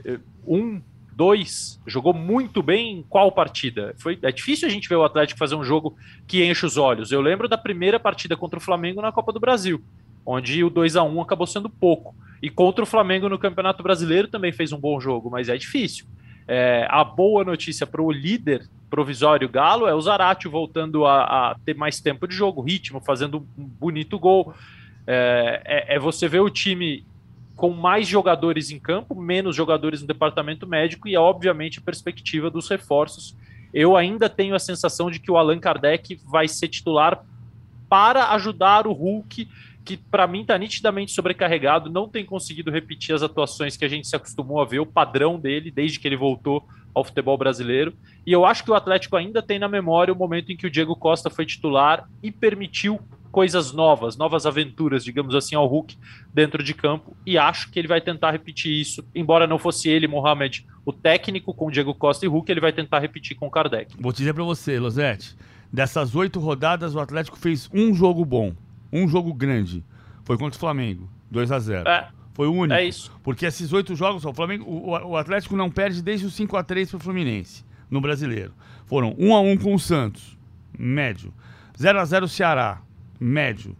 É, um, dois, jogou muito bem em qual partida? Foi, é difícil a gente ver o Atlético fazer um jogo que enche os olhos. Eu lembro da primeira partida contra o Flamengo na Copa do Brasil, onde o 2 a 1 acabou sendo pouco. E contra o Flamengo no Campeonato Brasileiro também fez um bom jogo, mas é difícil. É, a boa notícia para o líder provisório Galo é o Zarate voltando a, a, ter mais tempo de jogo, ritmo, fazendo um bonito gol. É, é, é, você ver o time com mais jogadores em campo, menos jogadores no departamento médico e, obviamente, a perspectiva dos reforços. Eu ainda tenho a sensação de que o Allan Kardec vai ser titular para ajudar o Hulk, que para mim está nitidamente sobrecarregado, não tem conseguido repetir as atuações que a gente se acostumou a ver, o padrão dele desde que ele voltou ao futebol brasileiro. E eu acho que o Atlético ainda tem na memória o momento em que o Diego Costa foi titular e permitiu coisas novas, novas aventuras, digamos assim, ao Hulk dentro de campo. E acho que ele vai tentar repetir isso. Embora não fosse ele, Mohamed, o técnico com Diego Costa e Hulk, ele vai tentar repetir com Kardec. Vou dizer para você, Losete, dessas oito rodadas, o Atlético fez um jogo bom, um jogo grande. Foi contra o Flamengo, 2 a 0 É. Foi o único. É isso. Porque esses oito jogos, o, Flamengo, o, o Atlético não perde desde o 5 a 3 pro Fluminense, no brasileiro. Foram 1 a 1 com o Santos, médio. 0 a 0 Ceará, médio.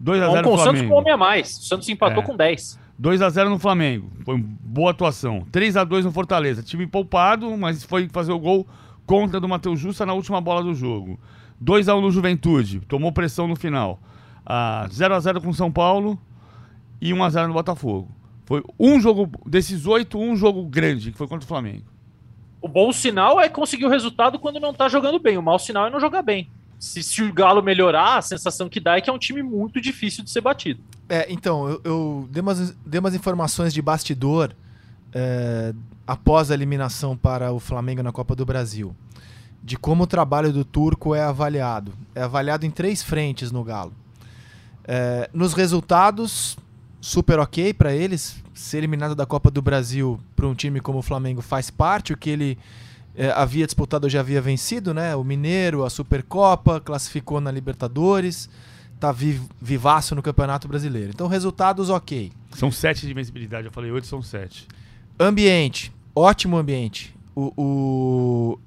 2 a 0 com o Santos com homem a mais. O Santos empatou É. com 10. 2 a 0 no Flamengo. Foi boa atuação. 3 a 2 no Fortaleza. Time poupado, mas foi fazer o gol contra do Matheus Justa na última bola do jogo. 2 a 1 no Juventude. Tomou pressão no final. Ah, 0 a 0 com São Paulo e 1 a 0 no Botafogo. Foi um jogo desses oito, um jogo grande que foi contra o Flamengo. O bom sinal é conseguir o resultado quando não tá jogando bem. O mau sinal é não jogar bem. Se, se o Galo melhorar, a sensação que dá é que é um time muito difícil de ser batido. É, então, eu, eu dei, umas, dei umas informações de bastidor é, após a eliminação para o Flamengo na Copa do Brasil. De como o trabalho do turco é avaliado. É avaliado em três frentes no Galo. É, nos resultados, super ok para eles. Ser eliminado da Copa do Brasil para um time como o Flamengo faz parte. O que ele é, havia disputado já havia vencido, né? O Mineiro, a Supercopa, classificou na Libertadores, tá vi, vivaço no Campeonato Brasileiro. Então, resultados ok. São sete de invencibilidade. Eu falei oito, são sete. Ambiente, ótimo ambiente. O, o,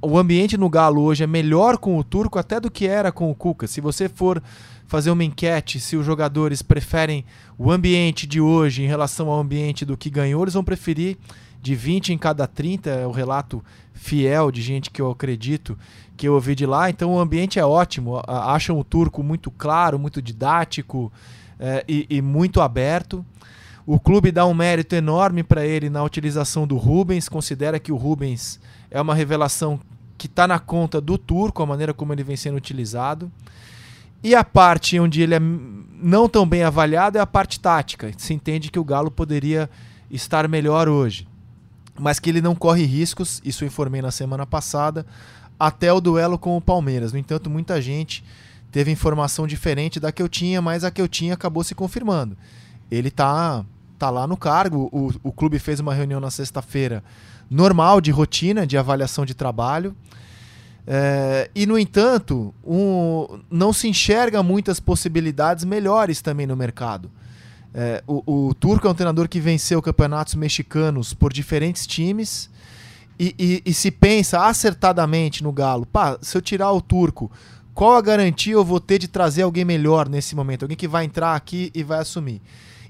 o ambiente no Galo hoje é melhor com o Turco até do que era com o Cuca. Se você for fazer uma enquete se os jogadores preferem o ambiente de hoje em relação ao ambiente do que ganhou, eles vão preferir de 20 em cada 30, é o relato fiel de gente que eu acredito que eu ouvi de lá. Então o ambiente é ótimo. Acham o turco muito claro, muito didático é, e, e muito aberto. O clube dá um mérito enorme para ele na utilização do Rubens, considera que o Rubens é uma revelação que está na conta do turco, a maneira como ele vem sendo utilizado. E a parte onde ele é não tão bem avaliado é a parte tática. Se entende que o Galo poderia estar melhor hoje, mas que ele não corre riscos, isso eu informei na semana passada, até o duelo com o Palmeiras. No entanto, muita gente teve informação diferente da que eu tinha, mas a que eu tinha acabou se confirmando. Ele tá, tá lá no cargo, o, o clube fez uma reunião na sexta-feira normal, de rotina, de avaliação de trabalho. É, e, no entanto, um, não se enxerga muitas possibilidades melhores também no mercado. É, o, o Turco é um treinador que venceu campeonatos mexicanos por diferentes times e, e- e se pensa acertadamente no Galo. Pá, se eu tirar o Turco, qual a garantia eu vou ter de trazer alguém melhor nesse momento? Alguém que vai entrar aqui e vai assumir.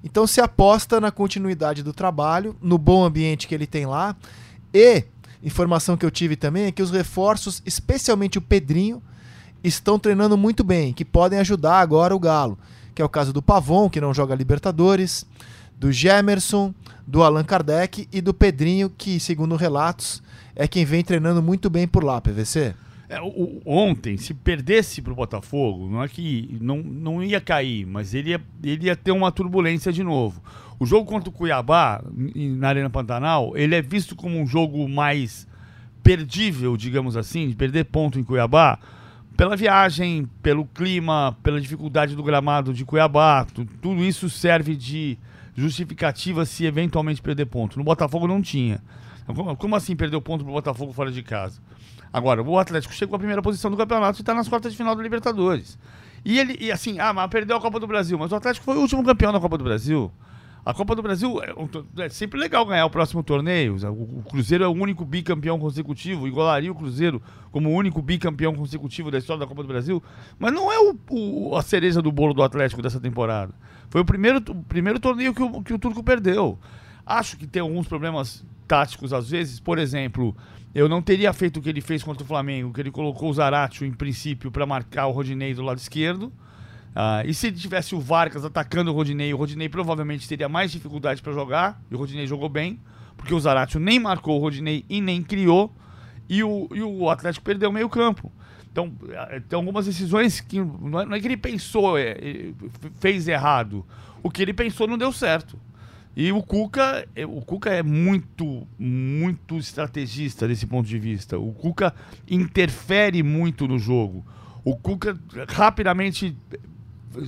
Então se aposta na continuidade do trabalho, no bom ambiente que ele tem lá e informação que eu tive também é que os reforços, especialmente o Pedrinho, estão treinando muito bem, que podem ajudar agora o Galo. Que é o caso do Pavon, que não joga Libertadores, do Gemerson, do Allan Kardec e do Pedrinho, que, segundo relatos, é quem vem treinando muito bem por lá, PVC. É, o- o- ontem, se perdesse pro Botafogo, não é que não, não ia cair, mas ele ia, ele ia ter uma turbulência de novo. O jogo contra o Cuiabá, na Arena Pantanal, ele é visto como um jogo mais perdível, digamos assim, de perder ponto em Cuiabá, pela viagem, pelo clima, pela dificuldade do gramado de Cuiabá. Tu- tudo isso serve de justificativa se eventualmente perder ponto. No Botafogo não tinha. Como, assim perder o ponto pro Botafogo fora de casa? Agora, o Atlético chegou à primeira posição do campeonato e está nas quartas de final da Libertadores. E ele, e assim, ah, mas perdeu a Copa do Brasil. Mas o Atlético foi o último campeão da Copa do Brasil. A Copa do Brasil é, é sempre legal ganhar o próximo torneio. O, o Cruzeiro é o único bicampeão consecutivo, igualaria o Cruzeiro como o único bicampeão consecutivo da história da Copa do Brasil. Mas não é o, o- a cereja do bolo do Atlético dessa temporada. Foi o primeiro, o primeiro torneio que o, que o Turco perdeu. Acho que tem alguns problemas táticos às vezes. Por exemplo, eu não teria feito o que ele fez contra o Flamengo, que ele colocou o Zaratio em princípio para marcar o Rodinei do lado esquerdo. Ah, e se tivesse o Vargas atacando o Rodinei, o Rodinei provavelmente teria mais dificuldade para jogar, e o Rodinei jogou bem, porque o Zaratio nem marcou o Rodinei e nem criou, e o, e o Atlético perdeu o meio campo. Então, eh, tem algumas decisões que não é, é que ele pensou, é, fez errado. O que ele pensou não deu certo. E o Cuca, eh, o Cuca é muito, muito estrategista desse ponto de vista. O Cuca interfere muito no jogo. O Cuca rapidamente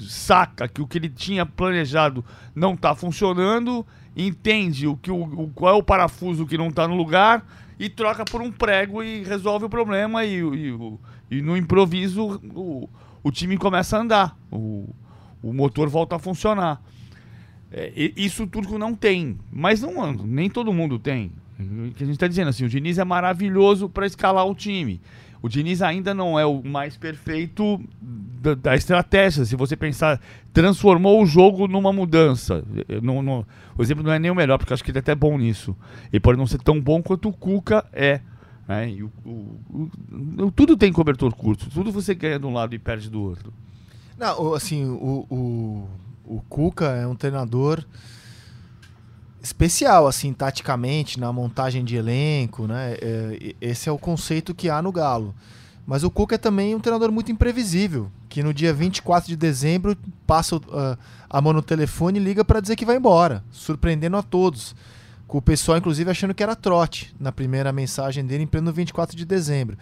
saca que o que ele tinha planejado não está funcionando, entende o que o, o, qual é o parafuso que não está no lugar e troca por um prego e resolve o problema e, e, e no improviso o, o time começa a andar, o, o motor volta a funcionar. É, isso o Turco não tem, mas não nem todo mundo tem. O que a gente está dizendo assim, o Diniz é maravilhoso para escalar o time. O Diniz ainda não é o mais perfeito da, da, estratégia. Se você pensar, transformou o jogo numa mudança. No, no, o exemplo não é nem o melhor, porque acho que ele é até bom nisso. Ele pode não ser tão bom quanto o Cuca é. Né? O, o, o, tudo tem cobertor curto. Tudo você ganha de um lado e perde do outro. Não, assim, o, o, Cuca é um treinador especial, assim, taticamente, na montagem de elenco, né? É, esse é o conceito que há no Galo. Mas o Cuca é também um treinador muito imprevisível, que no dia 24 de dezembro passa uh, a mão no telefone e liga para dizer que vai embora, surpreendendo a todos. Com o pessoal, inclusive, achando que era trote na primeira mensagem dele em pleno 24 de dezembro.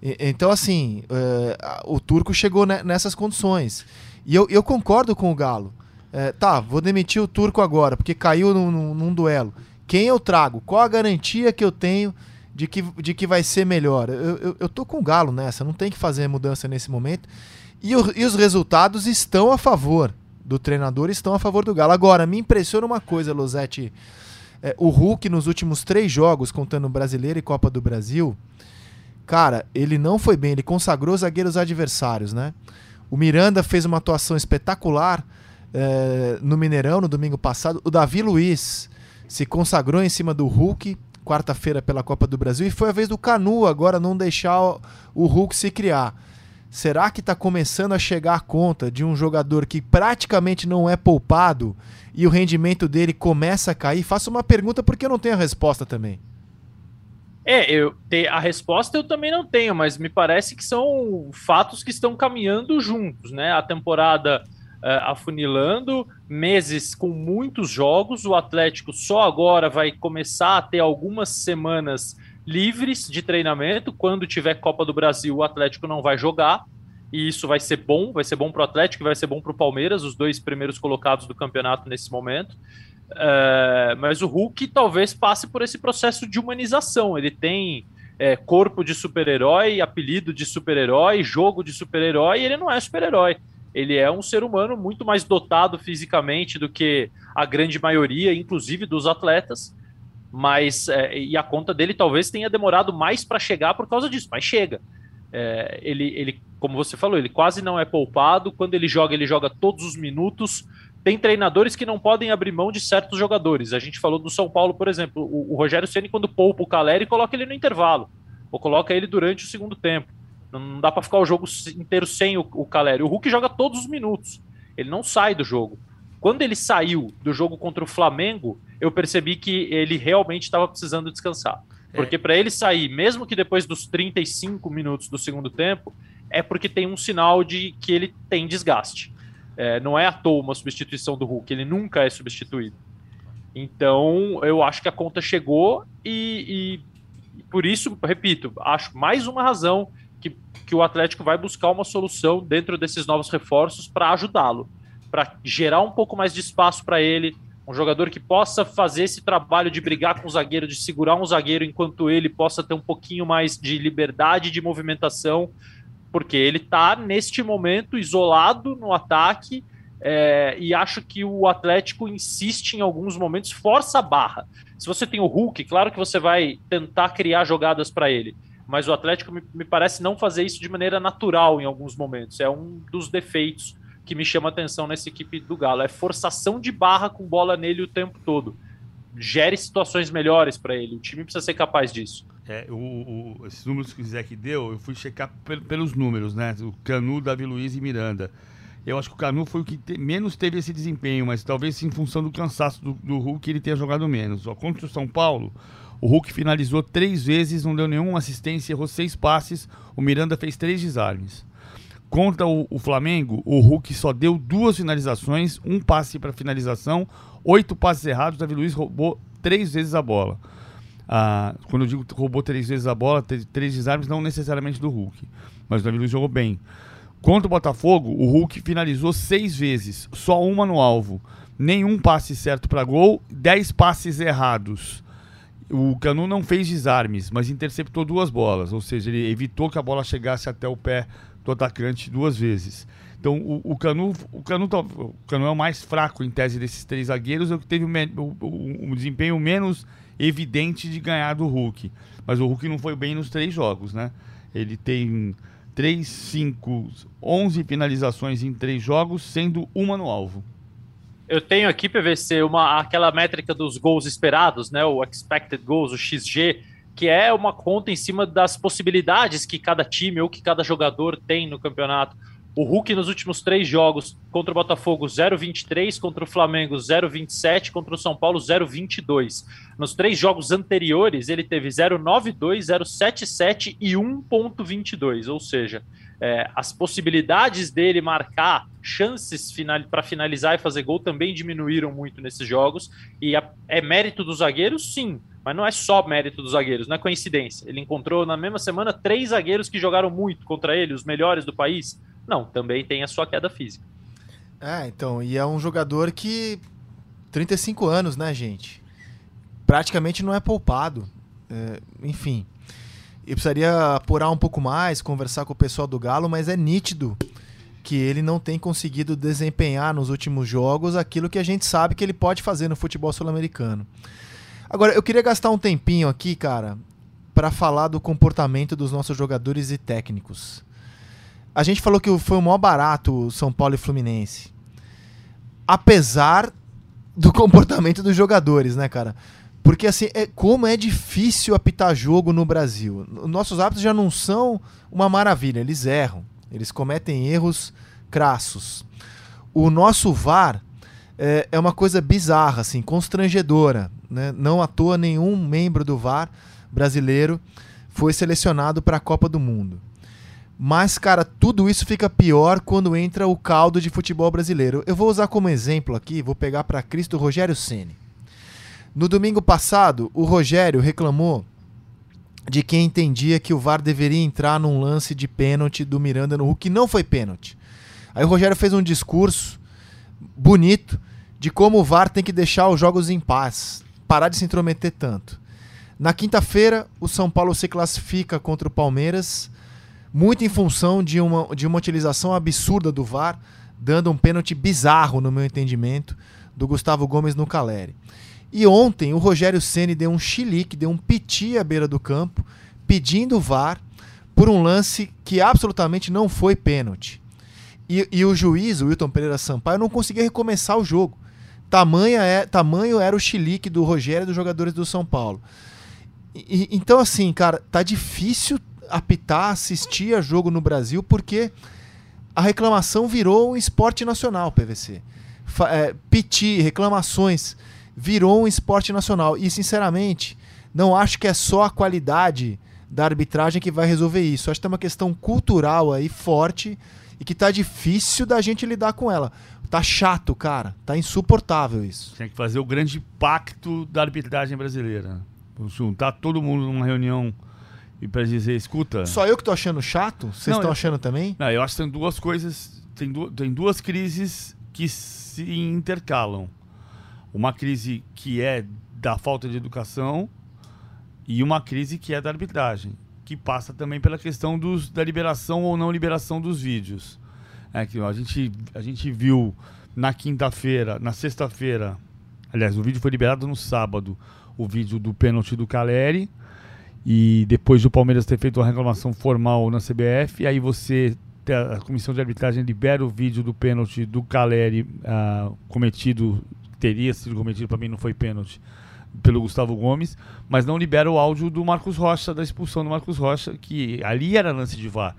E, então, assim, uh, o Turco chegou nessas condições. E eu, eu concordo com o Galo. É, tá, vou demitir o turco agora, porque caiu num, num, num, duelo. Quem eu trago? Qual a garantia que eu tenho de que, de que vai ser melhor? Eu, eu, eu tô com o Galo nessa, não tem que fazer mudança nesse momento. E, o, e os resultados estão a favor do treinador, estão a favor do Galo. Agora, me impressiona uma coisa, Losetti. É, o Hulk, nos últimos três jogos, contando Brasileiro e Copa do Brasil, cara, ele não foi bem, ele consagrou zagueiros adversários, né? O Miranda fez uma atuação espetacular é, no Mineirão no domingo passado. O Davi Luiz se consagrou em cima do Hulk, quarta-feira pela Copa do Brasil, e foi a vez do Canu agora não deixar o Hulk se criar. Será que está começando a chegar a conta de um jogador que praticamente não é poupado e o rendimento dele começa a cair? Faço uma pergunta porque eu não tenho a resposta também. É, eu te, a resposta eu também não tenho, mas me parece que são fatos que estão caminhando juntos, né? A temporada uh, afunilando, meses com muitos jogos. O Atlético só agora vai começar a ter algumas semanas livres de treinamento. Quando tiver Copa do Brasil, o Atlético não vai jogar. E isso vai ser bom, vai ser bom para o Atlético vai ser bom para o Palmeiras, os dois primeiros colocados do campeonato nesse momento. Uh, mas o Hulk talvez passe por esse processo de humanização. Ele tem é, corpo de super-herói, apelido de super-herói, jogo de super-herói, e ele não é super-herói ele é um ser humano muito mais dotado fisicamente do que a grande maioria, inclusive dos atletas. Mas é, e a conta dele talvez tenha demorado mais para chegar por causa disso, mas chega. É, ele, ele, como você falou, ele quase não é poupado. Quando ele joga, ele joga todos os minutos. Tem treinadores que não podem abrir mão de certos jogadores. A gente falou do São Paulo, por exemplo. O, o Rogério Ceni quando poupa o Caleri, coloca ele no intervalo, ou coloca ele durante o segundo tempo. Não dá para ficar o jogo inteiro sem o, o Caleri. O Hulk joga todos os minutos. Ele não sai do jogo. Quando ele saiu do jogo contra o Flamengo, eu percebi que ele realmente estava precisando descansar. É. Porque para ele sair, mesmo que depois dos 35 minutos do segundo tempo, é porque tem um sinal de que ele tem desgaste. É, não é à toa uma substituição do Hulk, ele nunca é substituído. Então, eu acho que a conta chegou e, e por isso, repito, acho mais uma razão que, que o Atlético vai buscar uma solução dentro desses novos reforços para ajudá-lo, para gerar um pouco mais de espaço para ele, um jogador que possa fazer esse trabalho de brigar com o zagueiro, de segurar um zagueiro enquanto ele possa ter um pouquinho mais de liberdade de movimentação, porque ele está neste momento isolado no ataque é, e acho que o Atlético insiste em alguns momentos, força a barra. Se você tem o Hulk, claro que você vai tentar criar jogadas para ele mas o Atlético me, me, parece não fazer isso de maneira natural em alguns momentos. É um dos defeitos que me chama atenção nessa equipe do Galo. É forçação de barra com bola nele o tempo todo. Gere situações melhores para ele. O time precisa ser capaz disso. É, o, o, esses números que o Zé deu, eu fui checar pelos números, né? O Canu, Davi Luiz e Miranda. Eu acho que o Canu foi o que te, menos teve esse desempenho, mas talvez em função do cansaço do, do Hulk ele tenha jogado menos. Ó, contra o São Paulo, o Hulk finalizou três vezes, não deu nenhuma assistência, errou seis passes. O Miranda fez três desarmes. Contra o, o Flamengo, o Hulk só deu duas finalizações, um passe para finalização, oito passes errados. Davi Luiz roubou três vezes a bola. Ah, quando eu digo roubou três vezes a bola, três desarmes, não necessariamente do Hulk, mas o Davi Luiz jogou bem. Contra o Botafogo, o Hulk finalizou seis vezes, só uma no alvo. Nenhum passe certo para gol, dez passes errados. O Canu não fez desarmes, mas interceptou duas bolas, ou seja, ele evitou que a bola chegasse até o pé do atacante duas vezes. Então o, o Canu, o Canu, tá, o Canu é o mais fraco em tese desses três zagueiros, é o que teve o, o, o desempenho menos evidente de ganhar do Hulk. Mas o Hulk não foi bem nos três jogos, né? Ele tem 3, 5, 11 finalizações em três jogos, sendo uma no alvo. Eu tenho aqui, PVC, uma, aquela métrica dos gols esperados, né? O expected goals, o XG, que é uma conta em cima das possibilidades que cada time ou que cada jogador tem no campeonato. O Hulk nos últimos três jogos contra o Botafogo 0,23, contra o Flamengo 0,27, contra o São Paulo 0,22. Nos três jogos anteriores ele teve 0,92, 0,77 e 1,22. Ou seja, é, as possibilidades dele marcar chances final, para finalizar e fazer gol também diminuíram muito nesses jogos. E a, é mérito dos zagueiros, sim. Mas não é só mérito dos zagueiros, não é coincidência. Ele encontrou na mesma semana três zagueiros que jogaram muito contra ele, os melhores do país. Não, também tem a sua queda física. É, então, e é um jogador que 35 anos, né, gente? Praticamente não é poupado. É, enfim, eu precisaria apurar um pouco mais, conversar com o pessoal do Galo, mas é nítido que ele não tem conseguido desempenhar nos últimos jogos aquilo que a gente sabe que ele pode fazer no futebol sul-americano. Agora, eu queria gastar um tempinho aqui, cara, para falar do comportamento dos nossos jogadores e técnicos. A gente falou que foi o maior barato São Paulo e Fluminense. Apesar do comportamento dos jogadores, né, cara? Porque assim, é, como é difícil apitar jogo no Brasil. Nossos hábitos já não são uma maravilha, eles erram. Eles cometem erros crassos. O nosso VAR é, é uma coisa bizarra, assim, constrangedora. Né? Não à toa nenhum membro do VAR brasileiro foi selecionado para a Copa do Mundo. Mas, cara, tudo isso fica pior quando entra o caldo de futebol brasileiro. Eu vou usar como exemplo aqui, vou pegar para Cristo Rogério Ceni. No domingo passado, o Rogério reclamou de quem entendia que o VAR deveria entrar num lance de pênalti do Miranda no Hulk, que não foi pênalti. Aí o Rogério fez um discurso bonito de como o VAR tem que deixar os jogos em paz, parar de se intrometer tanto. Na quinta-feira, o São Paulo se classifica contra o Palmeiras muito em função de uma, de uma utilização absurda do VAR, dando um pênalti bizarro, no meu entendimento, do Gustavo Gomes no Caleri. E ontem o Rogério Ceni deu um chilique, deu um piti à beira do campo, pedindo o VAR por um lance que absolutamente não foi pênalti. E, e o juiz, o Wilton Pereira Sampaio, não conseguia recomeçar o jogo. Tamanha é, tamanho era o chilique do Rogério e dos jogadores do São Paulo. E, então, assim, cara, tá difícil apitar, assistir a jogo no Brasil, porque a reclamação virou um esporte nacional, PVC. Fa é, piti, reclamações, virou um esporte nacional. E, sinceramente, não acho que é só a qualidade da arbitragem que vai resolver isso. Acho que tem uma questão cultural aí forte e que tá difícil da gente lidar com ela. Tá chato, cara. Tá insuportável isso. Tem que fazer o grande pacto da arbitragem brasileira. Juntar todo mundo numa reunião e para dizer, escuta. Só eu que tô achando chato? Vocês estão achando também? Não, eu acho que tem duas coisas. Tem, du tem duas crises que se intercalam. Uma crise que é da falta de educação e uma crise que é da arbitragem, que passa também pela questão dos, da liberação ou não liberação dos vídeos. É que a gente, a gente viu na quinta-feira, na sexta-feira, aliás, o vídeo foi liberado no sábado, o vídeo do pênalti do Caleri e depois do Palmeiras ter feito uma reclamação formal na CBF, aí você a comissão de arbitragem libera o vídeo do pênalti do Caleri uh, cometido, teria sido cometido, para mim não foi pênalti, pelo Gustavo Gomes, mas não libera o áudio do Marcos Rocha, da expulsão do Marcos Rocha, que ali era lance de VAR.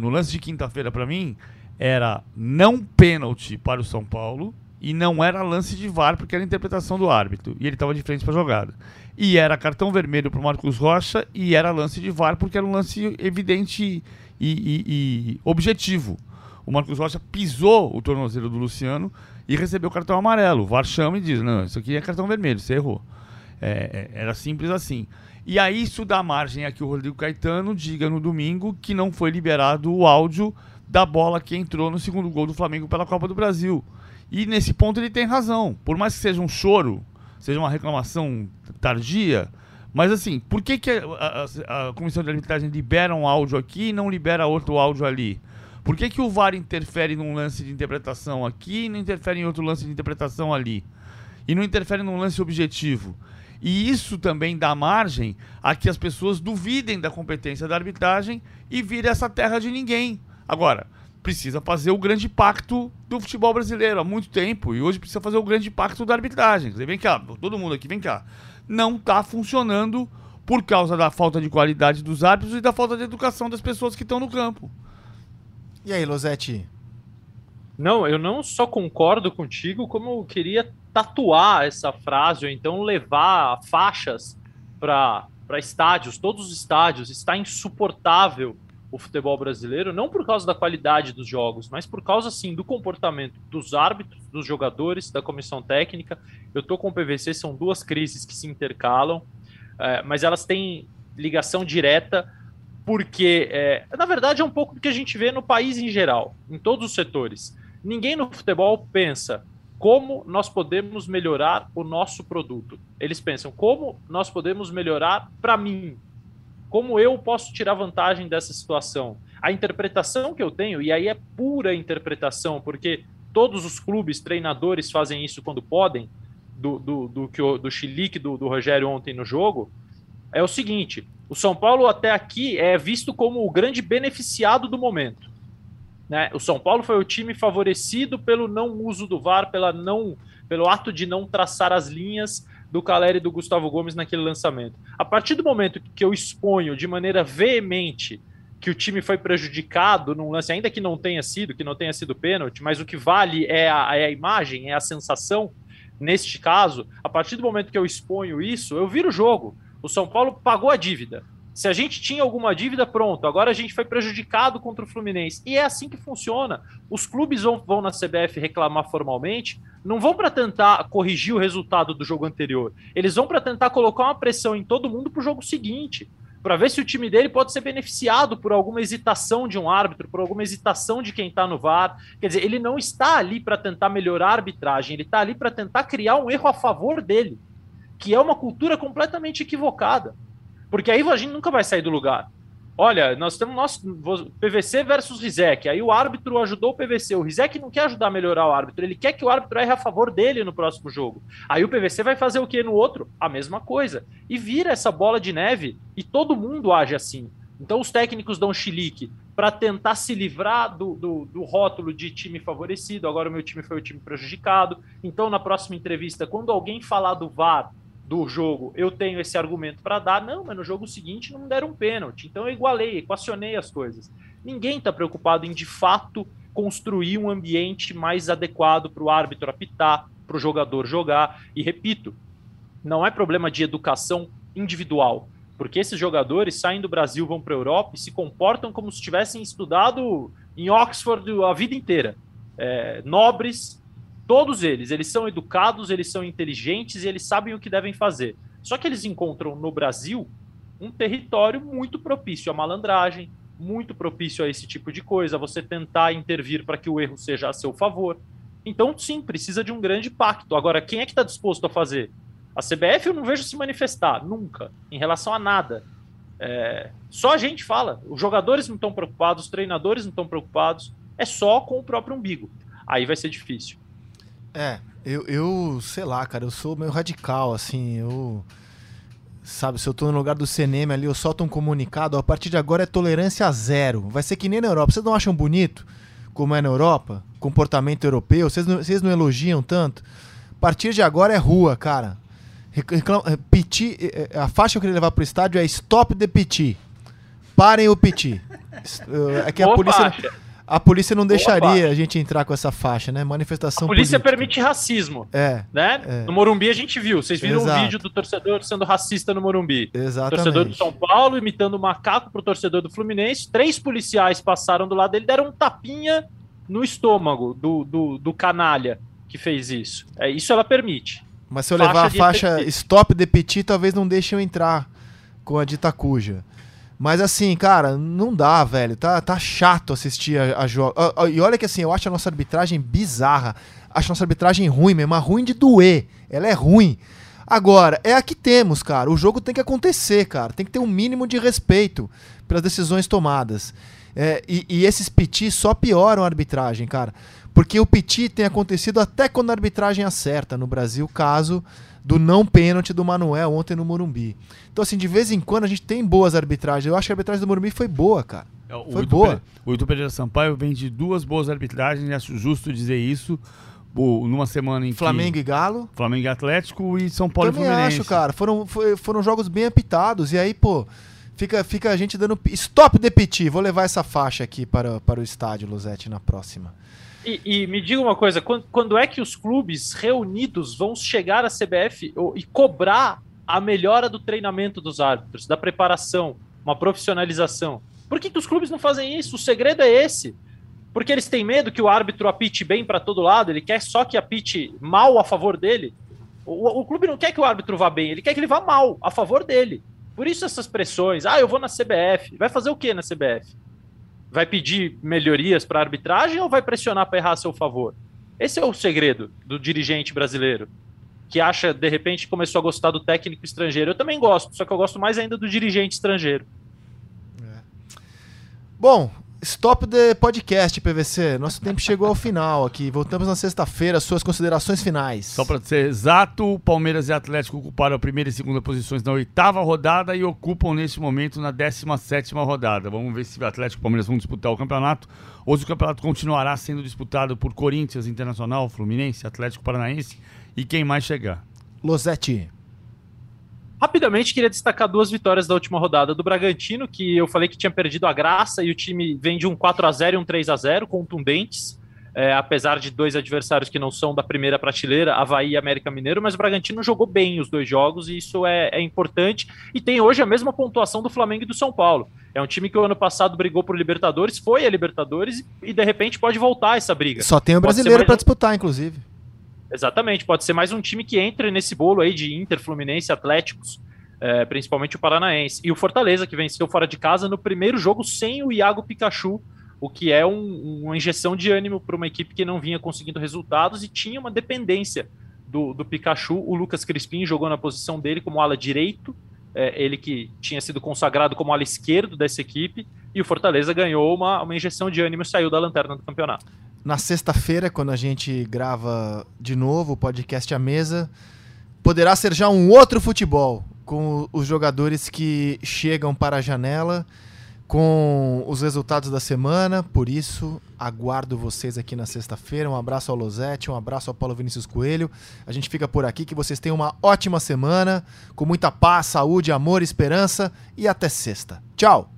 no lance de quinta-feira, para mim, era não pênalti para o São Paulo e não era lance de VAR porque era interpretação do árbitro e ele estava de frente para a jogada. E era cartão vermelho para o Marcos Rocha e era lance de VAR porque era um lance evidente e, e, e objetivo. O Marcos Rocha pisou o tornozelo do Luciano e recebeu cartão amarelo. O VAR chama e diz: Não, isso aqui é cartão vermelho, você errou. É, é era simples assim. E aí isso dá margem a que o Rodrigo Caetano diga no domingo que não foi liberado o áudio da bola que entrou no segundo gol do Flamengo pela Copa do Brasil. E nesse ponto ele tem razão. Por mais que seja um choro, seja uma reclamação tardia, mas assim, por que, que a, a, a comissão de arbitragem libera um áudio aqui e não libera outro áudio ali? Por que, que o VAR interfere num lance de interpretação aqui e não interfere em outro lance de interpretação ali? E não interfere num lance objetivo? E isso também dá margem a que as pessoas duvidem da competência da arbitragem e vire essa terra de ninguém. Agora, precisa fazer o grande pacto do futebol brasileiro há muito tempo e hoje precisa fazer o grande pacto da arbitragem. Dizer, vem cá, todo mundo aqui, vem cá. Não está funcionando por causa da falta de qualidade dos árbitros e da falta de educação das pessoas que estão no campo. E aí, Losetti? Não, eu não só concordo contigo, como eu queria tatuar essa frase, ou então levar faixas para estádios, todos os estádios. Está insuportável o futebol brasileiro, não por causa da qualidade dos jogos, mas por causa, sim, do comportamento dos árbitros, dos jogadores, da comissão técnica. Eu estou com o PVC, são duas crises que se intercalam, é, mas elas têm ligação direta porque, é, na verdade, é um pouco do que a gente vê no país em geral, em todos os setores. Ninguém no futebol pensa como nós podemos melhorar o nosso produto. Eles pensam como nós podemos melhorar para mim. Como eu posso tirar vantagem dessa situação? A interpretação que eu tenho, e aí é pura interpretação, porque todos os clubes, treinadores fazem isso quando podem, do, do, do, do, do chilique do, do Rogério ontem no jogo, é o seguinte: o São Paulo até aqui é visto como o grande beneficiado do momento. Né? O São Paulo foi o time favorecido pelo não uso do VAR, pela não, pelo ato de não traçar as linhas do Caleri e do Gustavo Gomes naquele lançamento. A partir do momento que eu exponho de maneira veemente que o time foi prejudicado num lance, ainda que não tenha sido, que não tenha sido pênalti, mas o que vale é a, é a imagem, é a sensação. Neste caso, a partir do momento que eu exponho isso, eu viro o jogo. O São Paulo pagou a dívida. Se a gente tinha alguma dívida, pronto. Agora a gente foi prejudicado contra o Fluminense. E é assim que funciona. Os clubes vão, vão na CBF reclamar formalmente, não vão para tentar corrigir o resultado do jogo anterior. Eles vão para tentar colocar uma pressão em todo mundo para o jogo seguinte. Para ver se o time dele pode ser beneficiado por alguma hesitação de um árbitro, por alguma hesitação de quem está no VAR. Quer dizer, ele não está ali para tentar melhorar a arbitragem, ele está ali para tentar criar um erro a favor dele que é uma cultura completamente equivocada. Porque aí a gente nunca vai sair do lugar. Olha, nós temos nosso PVC versus Rizek. Aí o árbitro ajudou o PVC. O Rizek não quer ajudar a melhorar o árbitro, ele quer que o árbitro erre a favor dele no próximo jogo. Aí o PVC vai fazer o que no outro? A mesma coisa. E vira essa bola de neve e todo mundo age assim. Então os técnicos dão chilique para tentar se livrar do, do, do, rótulo de time favorecido. Agora o meu time foi o time prejudicado. Então, na próxima entrevista, quando alguém falar do VAR do jogo, eu tenho esse argumento para dar. Não, mas no jogo seguinte não deram um pênalti. Então eu igualei, equacionei as coisas. Ninguém está preocupado em, de fato, construir um ambiente mais adequado para o árbitro apitar, para o jogador jogar. E repito, não é problema de educação individual, porque esses jogadores saem do Brasil, vão para a Europa e se comportam como se tivessem estudado em Oxford a vida inteira. É, nobres, Todos eles, eles são educados, eles são inteligentes e eles sabem o que devem fazer. Só que eles encontram no Brasil um território muito propício à malandragem, muito propício a esse tipo de coisa, você tentar intervir para que o erro seja a seu favor. Então, sim, precisa de um grande pacto. Agora, quem é que está disposto a fazer? A CBF eu não vejo se manifestar, nunca, em relação a nada. É, só a gente fala. Os jogadores não estão preocupados, os treinadores não estão preocupados. É só com o próprio umbigo. Aí vai ser difícil. É, eu, eu, sei lá, cara, eu sou meio radical, assim, eu. Sabe, se eu tô no lugar do cinema ali, eu solto um comunicado, a partir de agora é tolerância zero. Vai ser que nem na Europa. Vocês não acham bonito, como é na Europa? Comportamento europeu? Vocês não, vocês não elogiam tanto? A partir de agora é rua, cara. Reclam, é, piti, é, é, a faixa que eu queria levar pro estádio é Stop the Piti. Parem o Piti. É que a polícia. Faixa A polícia não deixaria a gente entrar com essa faixa, né? Manifestação A polícia política. permite racismo, É, né? É. No Morumbi a gente viu. Vocês viram Exato. o vídeo do torcedor sendo racista no Morumbi. exatamente. Torcedor do São Paulo imitando o macaco pro torcedor do Fluminense. Três policiais passaram do lado dele, deram um tapinha no estômago do, do, do canalha que fez isso. É, isso ela permite. Mas se eu Faixa levar a faixa. Stop de Petit, talvez não deixem eu entrar com a de Itacuja. Mas assim, cara, não dá, velho. Tá, tá chato assistir a, a jogo. E olha que assim, eu acho a nossa arbitragem bizarra. Acho a nossa arbitragem ruim mesmo, mas ruim de doer. Ela é ruim. Agora, é a que temos, cara. O jogo tem que acontecer, cara. Tem que ter um mínimo de respeito pelas decisões tomadas. É, e, e esses piti só pioram a arbitragem, cara. Porque o piti tem acontecido até quando a arbitragem acerta no Brasil, caso do não pênalti do Manuel ontem no Morumbi. Então, assim, de vez em quando a gente tem boas arbitragens. Eu acho que a arbitragem do Morumbi foi boa, cara. É, O Foi Hilton boa. Pereira- O Hilton Pereira Sampaio vem de duas boas arbitragens, acho justo dizer isso. O- numa semana em Flamengo que e Galo. Flamengo e Atlético e São Paulo e Também Fluminense. acho, cara. Foram, foi- foram jogos bem apitados. E aí, pô, fica, fica a gente dando. Stop de Petit. Vou levar essa faixa aqui para, para o estádio, Luzete, na próxima. E, e me diga uma coisa: quando, quando é que os clubes reunidos vão chegar à CBF e cobrar a melhora do treinamento dos árbitros, da preparação, uma profissionalização? Por que, que os clubes não fazem isso? O segredo é esse. Porque eles têm medo que o árbitro apite bem para todo lado, ele quer só que apite mal a favor dele. O, o clube não quer que o árbitro vá bem, ele quer que ele vá mal a favor dele. Por isso essas pressões. Ah, eu vou na CBF. Vai fazer o que na CBF? Vai pedir melhorias para a arbitragem ou vai pressionar para errar a seu favor? Esse é o segredo do dirigente brasileiro, que acha, de repente, começou a gostar do técnico estrangeiro. Eu também gosto, só que eu gosto mais ainda do dirigente estrangeiro. Bom, stop the podcast, PVC. Nosso tempo chegou ao final aqui. Voltamos na sexta-feira. Suas considerações finais. Só para ser exato, Palmeiras e Atlético ocuparam a primeira e segunda posições na oitava rodada e ocupam neste momento na 17 rodada. Vamos ver se o Atlético e o Palmeiras vão disputar o campeonato ou se o campeonato continuará sendo disputado por Corinthians, Internacional, Fluminense, Atlético Paranaense e quem mais chegar. Losete. Rapidamente, queria destacar duas vitórias da última rodada do Bragantino, que eu falei que tinha perdido a graça e o time vem de um 4 a 0 e um 3 a 0 contundentes, é, apesar de dois adversários que não são da primeira prateleira, Havaí e América Mineiro, mas o Bragantino jogou bem os dois jogos e isso é, é importante. E tem hoje a mesma pontuação do Flamengo e do São Paulo. É um time que o ano passado brigou por Libertadores, foi a Libertadores e de repente pode voltar essa briga. Só tem o brasileiro mais para disputar, inclusive. Exatamente, pode ser mais um time que entre nesse bolo aí de Inter, Fluminense, Atléticos, é, principalmente o Paranaense. E o Fortaleza, que venceu fora de casa no primeiro jogo sem o Iago Pikachu, o que é um- uma injeção de ânimo para uma equipe que não vinha conseguindo resultados e tinha uma dependência do, do Pikachu. O Lucas Crispim jogou na posição dele como ala direito, é, ele que tinha sido consagrado como ala esquerdo dessa equipe, e o Fortaleza ganhou uma, uma injeção de ânimo e saiu da lanterna do campeonato. Na sexta-feira, quando a gente grava de novo o podcast à mesa, poderá ser já um outro futebol, com os jogadores que chegam para a janela, com os resultados da semana. Por isso, aguardo vocês aqui na sexta-feira. Um abraço ao Losete, um abraço ao Paulo Vinícius Coelho. A gente fica por aqui. Que vocês tenham uma ótima semana, com muita paz, saúde, amor, esperança e até sexta. Tchau!